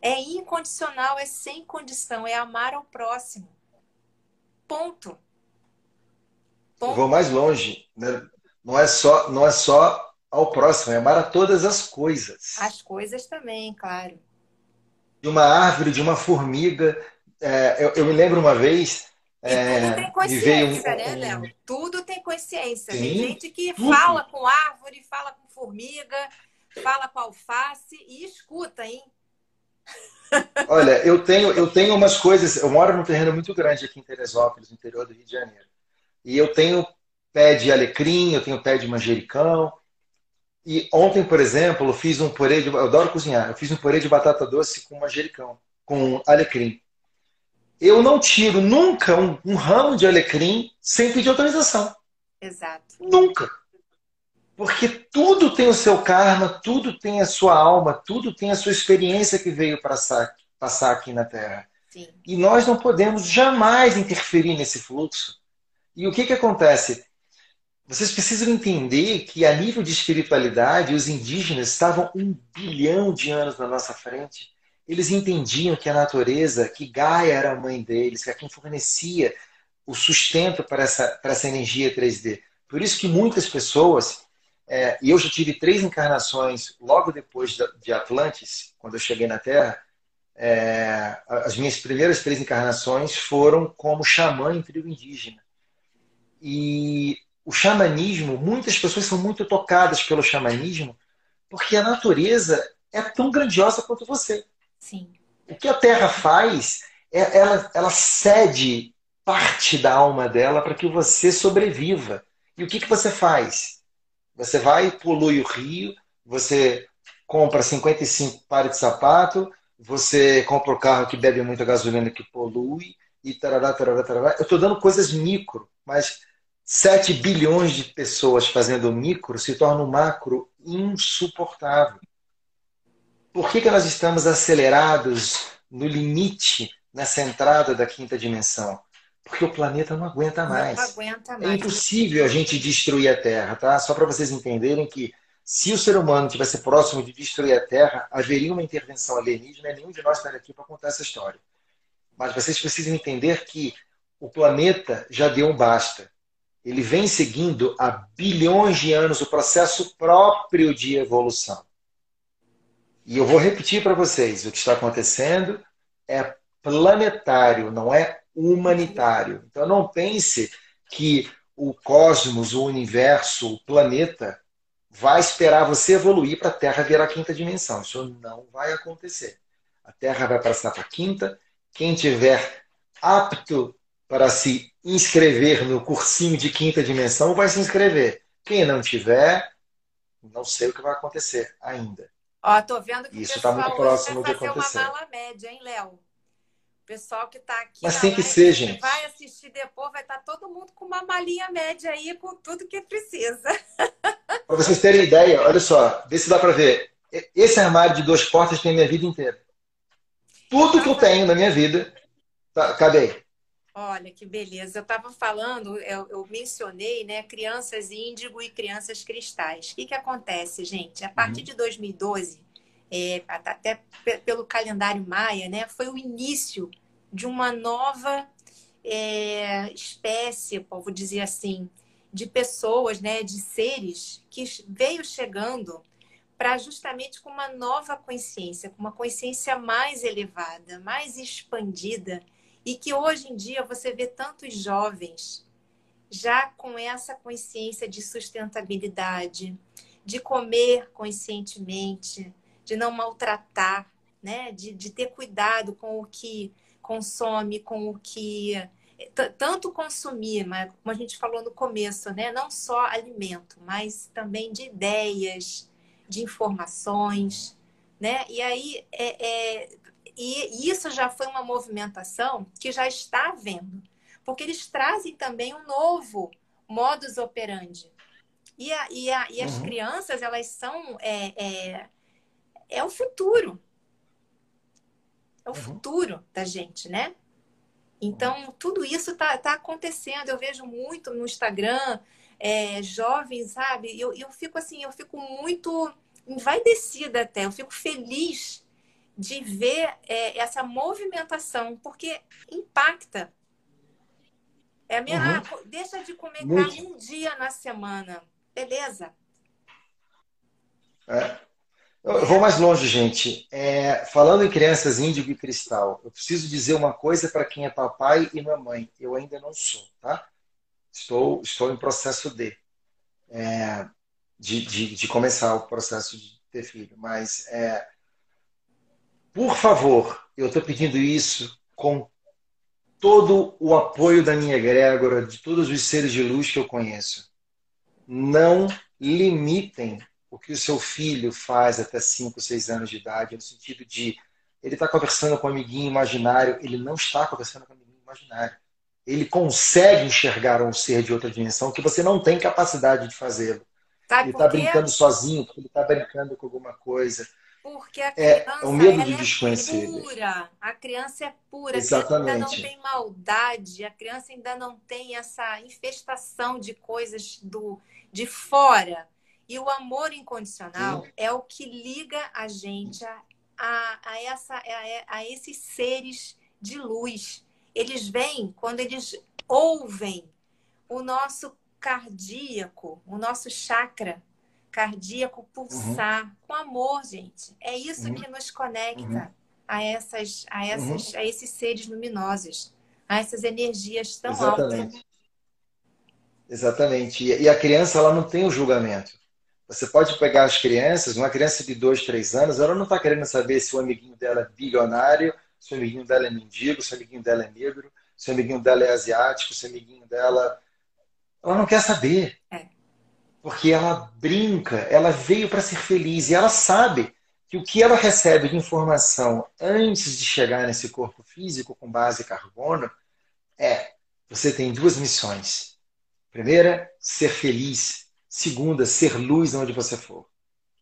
É incondicional, é sem condição, é amar ao próximo. Ponto. Ponto. Eu vou mais longe. Né? Não é só, não é só ao próximo, é amar a todas as coisas. As coisas também, claro. De uma árvore, de uma formiga, é, eu, eu, me lembro uma vez. É, tudo tem consciência, um, né, Léo? Tudo tem consciência. Sim, tem gente que tudo. fala com árvore, fala com formiga, fala com alface e escuta, hein? Olha, eu tenho, eu tenho umas coisas. Eu moro num terreno muito grande aqui em Teresópolis, no interior do Rio de Janeiro. E eu tenho pé de alecrim, eu tenho pé de manjericão. E ontem, por exemplo, eu fiz um purê de. Eu adoro cozinhar. Eu fiz um purê de batata doce com manjericão, com alecrim eu não tiro nunca um, um ramo de alecrim sem pedir autorização. Exato. Nunca. Porque tudo tem o seu karma, tudo tem a sua alma, tudo tem a sua experiência que veio passar, passar aqui na Terra. Sim. E nós não podemos jamais interferir nesse fluxo. E o que, que acontece? Vocês precisam entender que, a nível de espiritualidade, os indígenas estavam um bilhão de anos na nossa frente. Eles entendiam que a natureza, que Gaia era a mãe deles, que é quem fornecia o sustento para essa, para essa energia 3D. Por isso que muitas pessoas, é, e eu já tive três encarnações logo depois de Atlantis, quando eu cheguei na Terra, é, as minhas primeiras três encarnações foram como xamã em tribo indígena. E o xamanismo, muitas pessoas são muito tocadas pelo xamanismo, porque a natureza é tão grandiosa quanto você. Sim. O que a Terra faz, é, ela, ela cede parte da alma dela para que você sobreviva. E o que, que você faz? Você vai, polui o rio, você compra 55 pares de sapato, você compra o carro que bebe muita gasolina que polui, e tarará, tarará, tarará. Eu estou dando coisas micro, mas 7 bilhões de pessoas fazendo micro se torna um macro insuportável. Por que, que nós estamos acelerados no limite, nessa entrada da quinta dimensão? Porque o planeta não aguenta mais. Não aguenta mais. É impossível a gente destruir a Terra, tá? Só para vocês entenderem que se o ser humano tivesse próximo de destruir a Terra, haveria uma intervenção alienígena e nenhum de nós estaria aqui para contar essa história. Mas vocês precisam entender que o planeta já deu um basta ele vem seguindo há bilhões de anos o processo próprio de evolução. E eu vou repetir para vocês: o que está acontecendo é planetário, não é humanitário. Então não pense que o cosmos, o universo, o planeta vai esperar você evoluir para a Terra virar a quinta dimensão. Isso não vai acontecer. A Terra vai passar para a quinta. Quem tiver apto para se inscrever no cursinho de quinta dimensão, vai se inscrever. Quem não tiver, não sei o que vai acontecer ainda. Ó, tô vendo que Isso está muito próximo de acontecer. uma mala média, hein, Léo? O pessoal que está aqui. Mas tem que ser, gente. Vai assistir depois, vai estar tá todo mundo com uma malinha média aí, com tudo que precisa. Para vocês terem ideia, olha só, vê se dá para ver. Esse armário de duas portas tem a minha vida inteira. Tudo que eu tenho na minha vida, tá, cadê? Olha que beleza. Eu estava falando, eu, eu, mencionei, né, crianças índigo e crianças cristais. O que, que acontece, gente? A partir uhum. de 2012, é, até pelo calendário maia, né, foi o início de uma nova é, espécie, vou dizer assim, de pessoas, né, de seres que veio chegando para justamente com uma nova consciência, com uma consciência mais elevada, mais expandida e que hoje em dia você vê tantos jovens já com essa consciência de sustentabilidade, de comer conscientemente, de não maltratar, né? de, de ter cuidado com o que consome, com o que. Tanto consumir, mas como a gente falou no começo, né? não só alimento, mas também de ideias, de informações. Né? E aí é, é, e isso já foi uma movimentação que já está havendo, porque eles trazem também um novo modus operandi. E, a, e, a, e as uhum. crianças, elas são. É, é, é o futuro. É o uhum. futuro da gente, né? Então, uhum. tudo isso está tá acontecendo. Eu vejo muito no Instagram, é, jovens, sabe? Eu, eu fico assim, eu fico muito envaidecida até, eu fico feliz de ver é, essa movimentação, porque impacta. É a minha, uhum. ah, deixa de comer Muito. carne um dia na semana. Beleza. É. Eu vou mais longe, gente. É, falando em crianças índigo e cristal, eu preciso dizer uma coisa para quem é papai e mamãe. Eu ainda não sou, tá? Estou, estou em processo de, é, de, de, de, começar o processo de ter filho. Mas é, por favor, eu estou pedindo isso com todo o apoio da minha egrégora, de todos os seres de luz que eu conheço. Não limitem o que o seu filho faz até 5, 6 anos de idade, no sentido de ele está conversando com um amiguinho imaginário, ele não está conversando com um amiguinho imaginário. Ele consegue enxergar um ser de outra dimensão que você não tem capacidade de fazê-lo. Ele está brincando sozinho, porque ele está brincando com alguma coisa. Porque a criança é, o medo de é pura. A criança é pura. Exatamente. A criança ainda não tem maldade. A criança ainda não tem essa infestação de coisas do de fora. E o amor incondicional Sim. é o que liga a gente a, a, a essa, a, a esses seres de luz. Eles vêm quando eles ouvem o nosso cardíaco, o nosso chakra cardíaco pulsar uhum. com amor, gente. É isso uhum. que nos conecta uhum. a essas, a essas, uhum. a esses seres luminosos, a essas energias tão Exatamente. altas. Exatamente. E a criança ela não tem o julgamento. Você pode pegar as crianças, uma criança de dois, três anos, ela não está querendo saber se o amiguinho dela é bilionário, se o amiguinho dela é mendigo, se o amiguinho dela é negro, se o amiguinho dela é asiático, se o amiguinho dela. Ela não quer saber. É. Porque ela brinca, ela veio para ser feliz e ela sabe que o que ela recebe de informação antes de chegar nesse corpo físico com base carbono é: você tem duas missões. Primeira, ser feliz. Segunda, ser luz onde você for.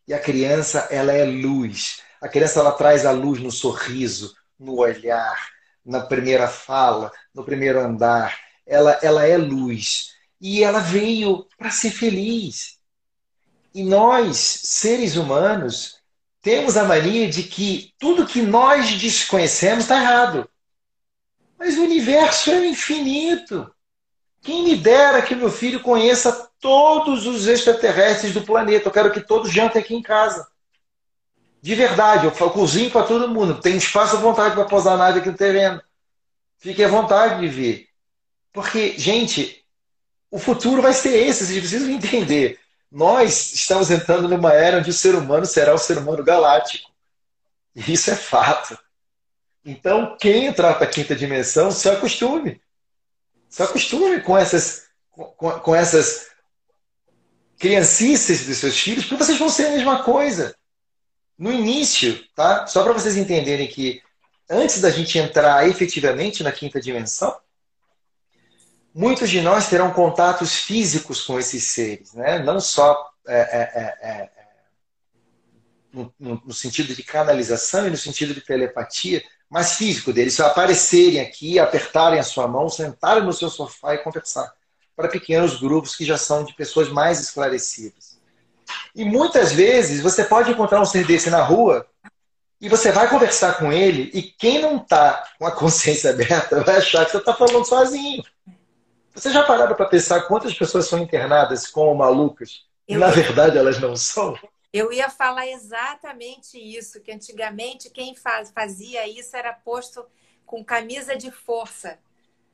E a criança, ela é luz. A criança, ela traz a luz no sorriso, no olhar, na primeira fala, no primeiro andar. Ela, ela é luz. E ela veio para ser feliz. E nós, seres humanos, temos a mania de que tudo que nós desconhecemos está errado. Mas o universo é infinito. Quem me dera que meu filho conheça todos os extraterrestres do planeta. Eu quero que todos jantem aqui em casa. De verdade, eu cozinho para todo mundo. Tem espaço à vontade para posar a nave aqui no terreno. Fique à vontade de vir. Porque, gente, o futuro vai ser esse, vocês precisam entender. Nós estamos entrando numa era onde o ser humano será o ser humano galáctico. E isso é fato. Então, quem entrar para a quinta dimensão, se acostume. Se acostume com essas, com, com essas criancices dos seus filhos, porque vocês vão ser a mesma coisa. No início, tá? Só para vocês entenderem que antes da gente entrar efetivamente na quinta dimensão, muitos de nós terão contatos físicos com esses seres, né? não só é, é, é, é no, no, sentido de canalização e no sentido de telepatia, mas físico deles, aparecerem aqui, apertarem a sua mão, sentarem no seu sofá e conversar. Para pequenos grupos que já são de pessoas mais esclarecidas. E muitas vezes você pode encontrar um ser desse na rua e você vai conversar com ele e quem não está com a consciência aberta vai achar que você está falando sozinho. Você já pararam para pensar quantas pessoas são internadas como malucas e na verdade elas não são? Eu ia falar exatamente isso, que antigamente quem faz, fazia isso era posto com camisa de força,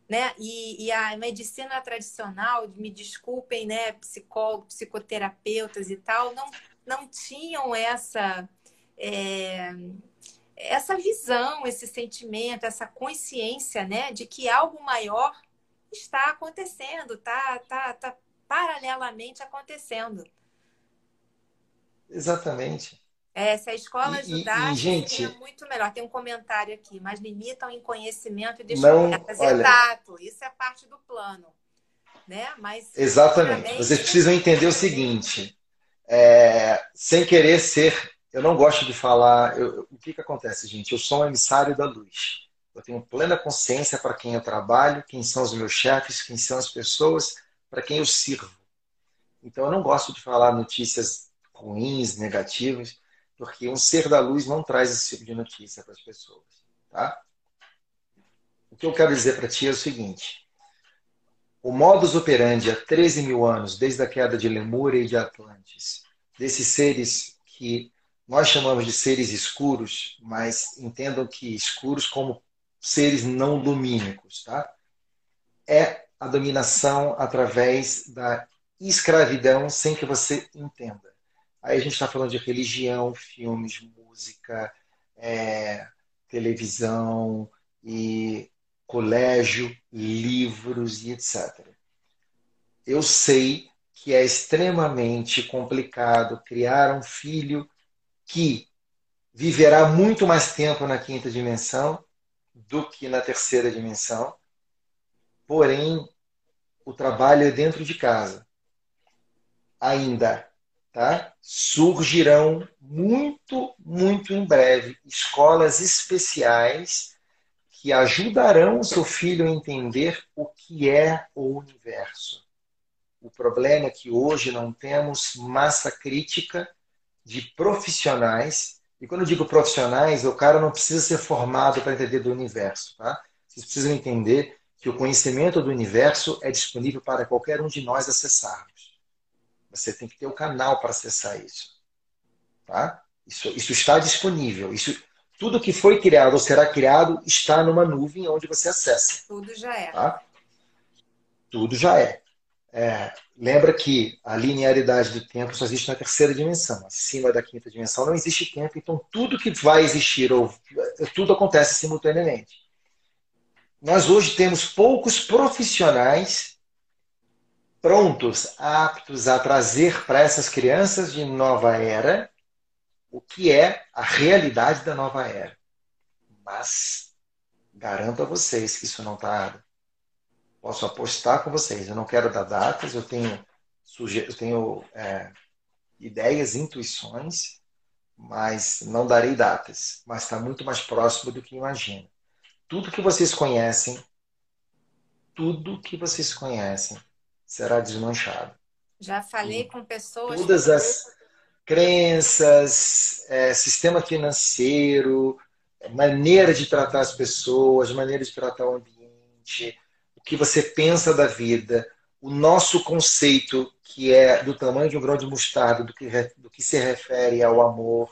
né? E, e, a medicina tradicional, me desculpem, né, psicólogos, psicoterapeutas e tal, não, não tinham essa é, essa visão, esse sentimento, essa consciência, né, de que algo maior está acontecendo, tá, tá, tá paralelamente acontecendo. Exatamente. É, se a escola ajudasse, e, e, gente, seria muito melhor. Tem um comentário aqui, mas limitam em conhecimento e descobertas. Exato, isso é parte do plano. Né? Mas, Exatamente. Vocês precisam entender o seguinte: é, sem querer ser. Eu não gosto de falar. Eu, o que, que acontece, gente? Eu sou um emissário da luz. Eu tenho plena consciência para quem eu trabalho, quem são os meus chefes, quem são as pessoas para quem eu sirvo. Então eu não gosto de falar notícias ruins, negativas, porque um ser da luz não traz esse tipo de notícia para as pessoas. Tá? O que eu quero dizer para ti é o seguinte: o modus operandi há 13 mil anos, desde a queda de Lemúria e de Atlantis, desses seres que nós chamamos de seres escuros, mas entendam que escuros como seres não lumínicos, tá? É a dominação através da escravidão sem que você entenda. Aí a gente está falando de religião, filmes, música, é, televisão e colégio, livros e etc. Eu sei que é extremamente complicado criar um filho que viverá muito mais tempo na quinta dimensão do que na terceira dimensão. Porém, o trabalho é dentro de casa. Ainda tá? Surgirão muito, muito em breve escolas especiais que ajudarão o seu filho a entender o que é o universo. O problema é que hoje não temos massa crítica de profissionais. E quando eu digo profissionais, o cara não precisa ser formado para entender do universo. Tá? Vocês precisam entender que o conhecimento do universo é disponível para qualquer um de nós acessarmos. Você tem que ter o um canal para acessar isso. Tá? Isso, isso está disponível. Isso, tudo que foi criado ou será criado está numa nuvem onde você acessa. Tudo já é. Tá? Tudo já é. É. Lembra que a linearidade do tempo só existe na terceira dimensão. Acima da quinta dimensão não existe tempo, então tudo que vai existir, ou tudo acontece simultaneamente. Nós hoje temos poucos profissionais prontos, aptos a trazer para essas crianças de nova era o que é a realidade da nova era. Mas garanto a vocês que isso não está. Posso apostar com vocês. Eu não quero dar datas, eu tenho, suge... eu tenho é, ideias, intuições, mas não darei datas. Mas está muito mais próximo do que imagino. Tudo que vocês conhecem, tudo que vocês conhecem será desmanchado. Já falei com pessoas. Todas as crenças, é, sistema financeiro, maneira de tratar as pessoas, maneira de tratar o ambiente, que você pensa da vida, o nosso conceito, que é do tamanho de um grão de mostarda, do que, do que se refere ao amor.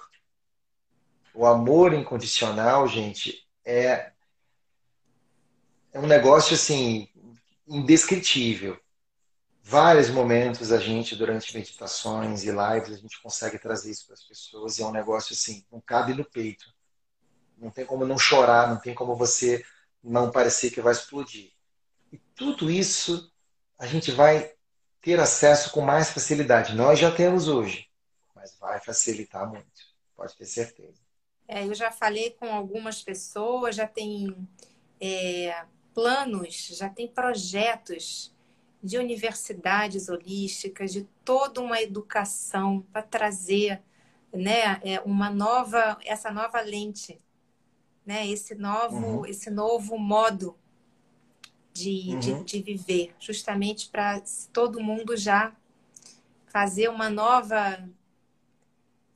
O amor incondicional, gente, é é um negócio assim indescritível. Vários momentos a gente, durante meditações e lives, a gente consegue trazer isso para as pessoas e é um negócio assim, não cabe no peito. Não tem como não chorar, não tem como você não parecer que vai explodir. Tudo isso a gente vai ter acesso com mais facilidade. Nós já temos hoje, mas vai facilitar muito, pode ter certeza. É, eu já falei com algumas pessoas, já tem é, planos, já tem projetos de universidades holísticas, de toda uma educação para trazer né, é, uma nova, essa nova lente, né, esse novo, uhum. esse novo modo de, uhum. de, de, viver, justamente para todo mundo já fazer uma nova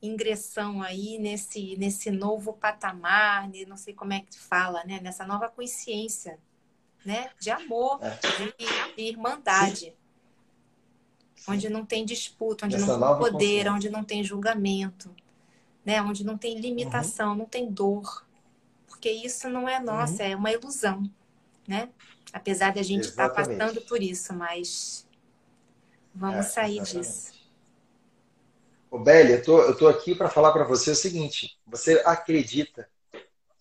ingressão aí nesse, nesse novo patamar, não sei como é que fala, né, nessa nova consciência né? De amor, é. de, de, irmandade. Sim. Onde não tem disputa, onde Essa não tem poder, onde não tem julgamento, né? Onde não tem limitação, uhum. não tem dor. Porque isso não é nossa, uhum. é uma ilusão, né? Apesar de a gente estar tá passando por isso, mas vamos é, sair exatamente. disso. Ô, Bélia, eu tô, eu tô aqui para falar para você o seguinte: você acredita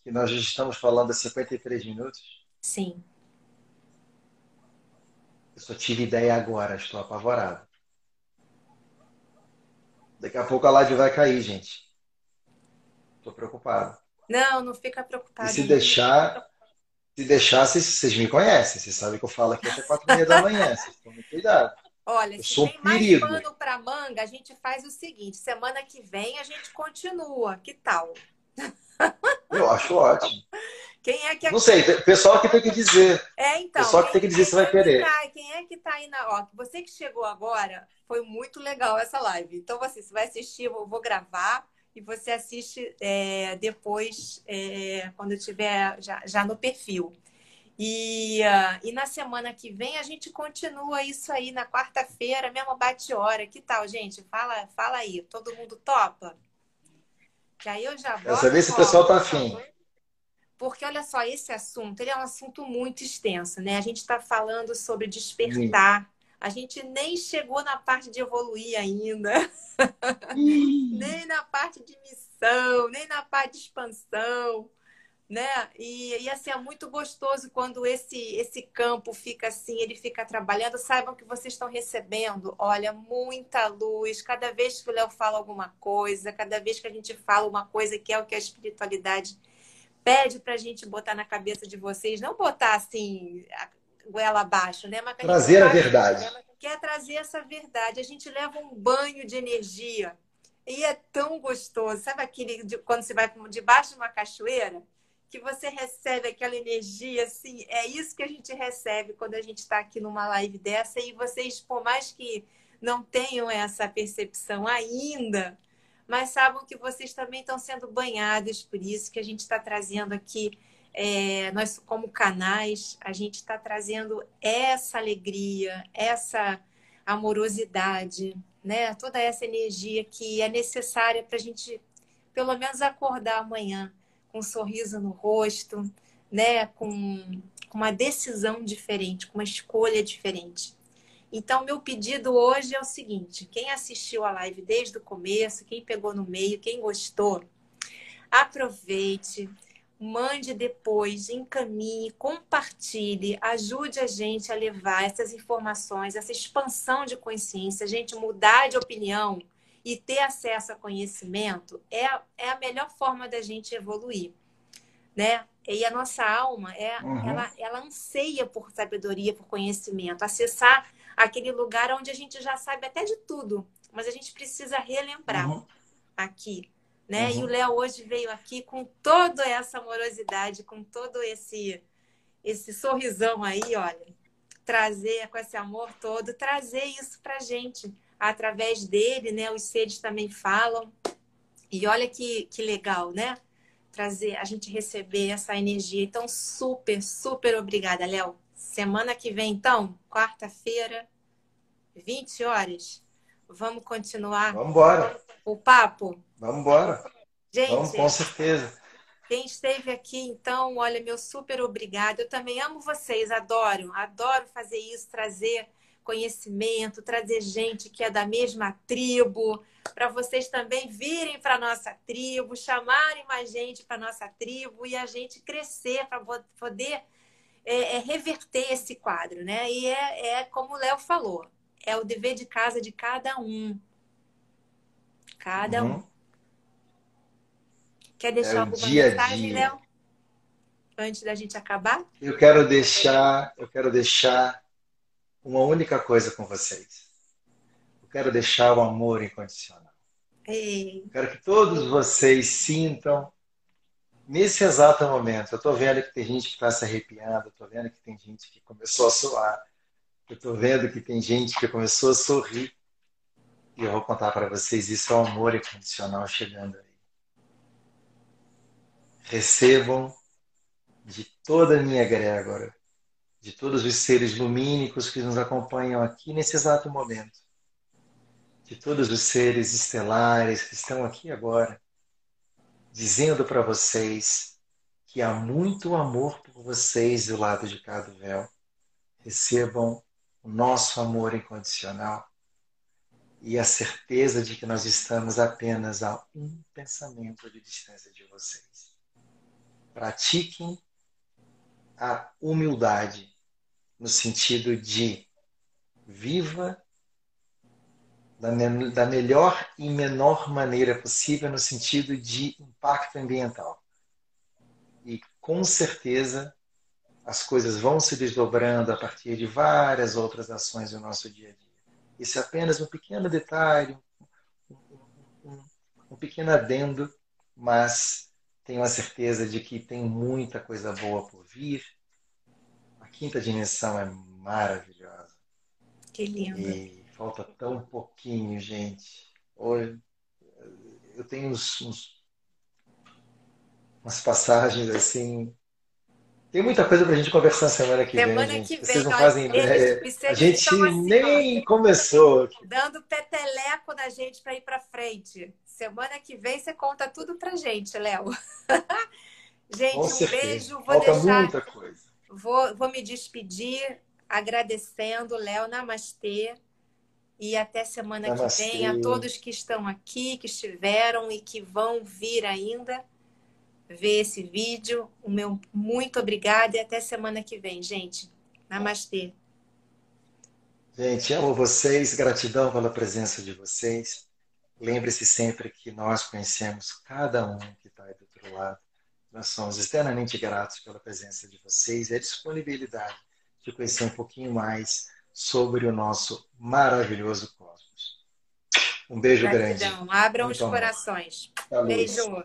que nós já estamos falando há 53 minutos? Sim. Eu só tive ideia agora, estou apavorado. Daqui a pouco a live vai cair, gente. Estou preocupado. Não, não fica preocupado. E se deixar, se deixar, vocês, vocês me conhecem. Vocês sabem que eu falo aqui até quatro e meia da manhã. Vocês tomem cuidado. Olha, eu se sou tem um perigo. mais pano para manga, a gente faz o seguinte: semana que vem a gente continua. Que tal? Eu acho ótimo. Quem é que Não sei, o pessoal que tem que dizer. É, então. Pessoal que tem que dizer se vai é querer. Tá, quem é que tá aí na. Ó, você que chegou agora, foi muito legal essa live. Então, você, você vai assistir, eu vou gravar e você assiste é, depois, é, quando estiver já, já no perfil. E, uh, e na semana que vem a gente continua isso aí na quarta-feira, mesmo bate-hora. Que tal, gente? Fala, fala aí. Todo mundo topa? Que aí eu já Quero saber se o pessoal tá afim. Porque, olha só, esse assunto ele é um assunto muito extenso, né? A gente está falando sobre despertar. Sim. A gente nem chegou na parte de evoluir ainda. nem na parte de missão, nem na parte de expansão. Né? E, e assim, é muito gostoso quando esse, esse campo fica assim, ele fica trabalhando. Saibam que vocês estão recebendo, olha, muita luz. Cada vez que o Léo fala alguma coisa, cada vez que a gente fala uma coisa que é o que a espiritualidade pede para a gente botar na cabeça de vocês, não botar assim, goela abaixo, né? Mas Trazer a verdade. Que quer trazer essa verdade. A gente leva um banho de energia e é tão gostoso. Sabe aquele de, quando você vai debaixo de uma cachoeira? Que você recebe aquela energia, assim, é isso que a gente recebe quando a gente está aqui numa live dessa. E vocês, por mais que não tenham essa percepção ainda, mas sabem que vocês também estão sendo banhados por isso que a gente está trazendo aqui. É, nós, como canais, a gente está trazendo essa alegria, essa amorosidade, né? toda essa energia que é necessária para a gente, pelo menos, acordar amanhã com um sorriso no rosto, né? com, com uma decisão diferente, com uma escolha diferente. Então, meu pedido hoje é o seguinte: quem assistiu a live desde o começo, quem pegou no meio, quem gostou, aproveite, mande depois, encaminhe, compartilhe, ajude a gente a levar essas informações, essa expansão de consciência, a gente mudar de opinião e ter acesso a conhecimento é, é a melhor forma da gente evoluir, né? E a nossa alma, é, uhum. ela, ela anseia por sabedoria, por conhecimento, acessar aquele lugar onde a gente já sabe até de tudo, mas a gente precisa relembrar uhum. aqui. Né? Uhum. E o Léo hoje veio aqui com toda essa amorosidade, com todo esse esse sorrisão aí, olha, trazer com esse amor todo, trazer isso pra gente através dele, né? Os seres também falam. E olha que, que legal, né? Trazer, a gente receber essa energia. Então, super, super obrigada, Léo. Semana que vem, então, quarta-feira, 20 horas. Vamos continuar Vamos embora. o papo? Vamos embora. Gente, Vamos, com certeza. Quem esteve aqui, então, olha, meu super obrigado. Eu também amo vocês, adoro, adoro fazer isso, trazer conhecimento, trazer gente que é da mesma tribo, para vocês também virem para nossa tribo, chamarem mais gente para nossa tribo e a gente crescer para poder é, é, reverter esse quadro, né? E é, é como o Léo falou, é o dever de casa de cada um. Cada uhum. um. Quer deixar é alguma dia mensagem, Léo? Antes da gente acabar? Eu quero deixar, eu quero deixar uma única coisa com vocês. Eu quero deixar o amor incondicional. Ei. Eu quero que todos vocês sintam nesse exato momento, eu estou vendo que tem gente que está se arrepiando, estou vendo que tem gente que começou a suar, eu estou vendo que tem gente que começou a sorrir. E eu vou contar para vocês, isso é o amor incondicional chegando aí. Recebam de toda a minha egrégora, de todos os seres lumínicos que nos acompanham aqui nesse exato momento, de todos os seres estelares que estão aqui agora, dizendo para vocês que há muito amor por vocês do lado de cada véu. Recebam o nosso amor incondicional e a certeza de que nós estamos apenas a um pensamento de distância de vocês. Pratiquem a humildade no sentido de viva da, me da melhor e menor maneira possível no sentido de impacto ambiental. E com certeza as coisas vão se desdobrando a partir de várias outras ações do nosso dia a dia. Isso é apenas um pequeno detalhe, um, um, pequeno adendo, mas tenho a certeza de que tem muita coisa boa por vir. A quinta dimensão é maravilhosa. Que lindo. E Falta tão pouquinho, gente. Hoje eu tenho uns, uns, umas passagens assim. Tem muita coisa para a gente conversar semana que semana vem. Gente. Que vem Vocês não fazem ideia. A gente nem começou. Dando peteleco na gente para ir para frente. Semana que vem você conta tudo para gente, Léo. gente, Com um certeza. beijo. Vou Falta deixar. muita coisa. Vou, vou me despedir agradecendo, Léo. Namastê. E até semana Namastê. que vem a todos que estão aqui, que estiveram e que vão vir ainda ver esse vídeo. O meu muito obrigada e até semana que vem, gente. Namastê. Gente, amo vocês, gratidão pela presença de vocês. Lembre-se sempre que nós conhecemos cada um que está aí do outro lado. Nós somos extremamente gratos pela presença de vocês e a disponibilidade de conhecer um pouquinho mais sobre o nosso maravilhoso cosmos. Um beijo Gratidão. grande. Abram Muito os amor. corações. Beijo.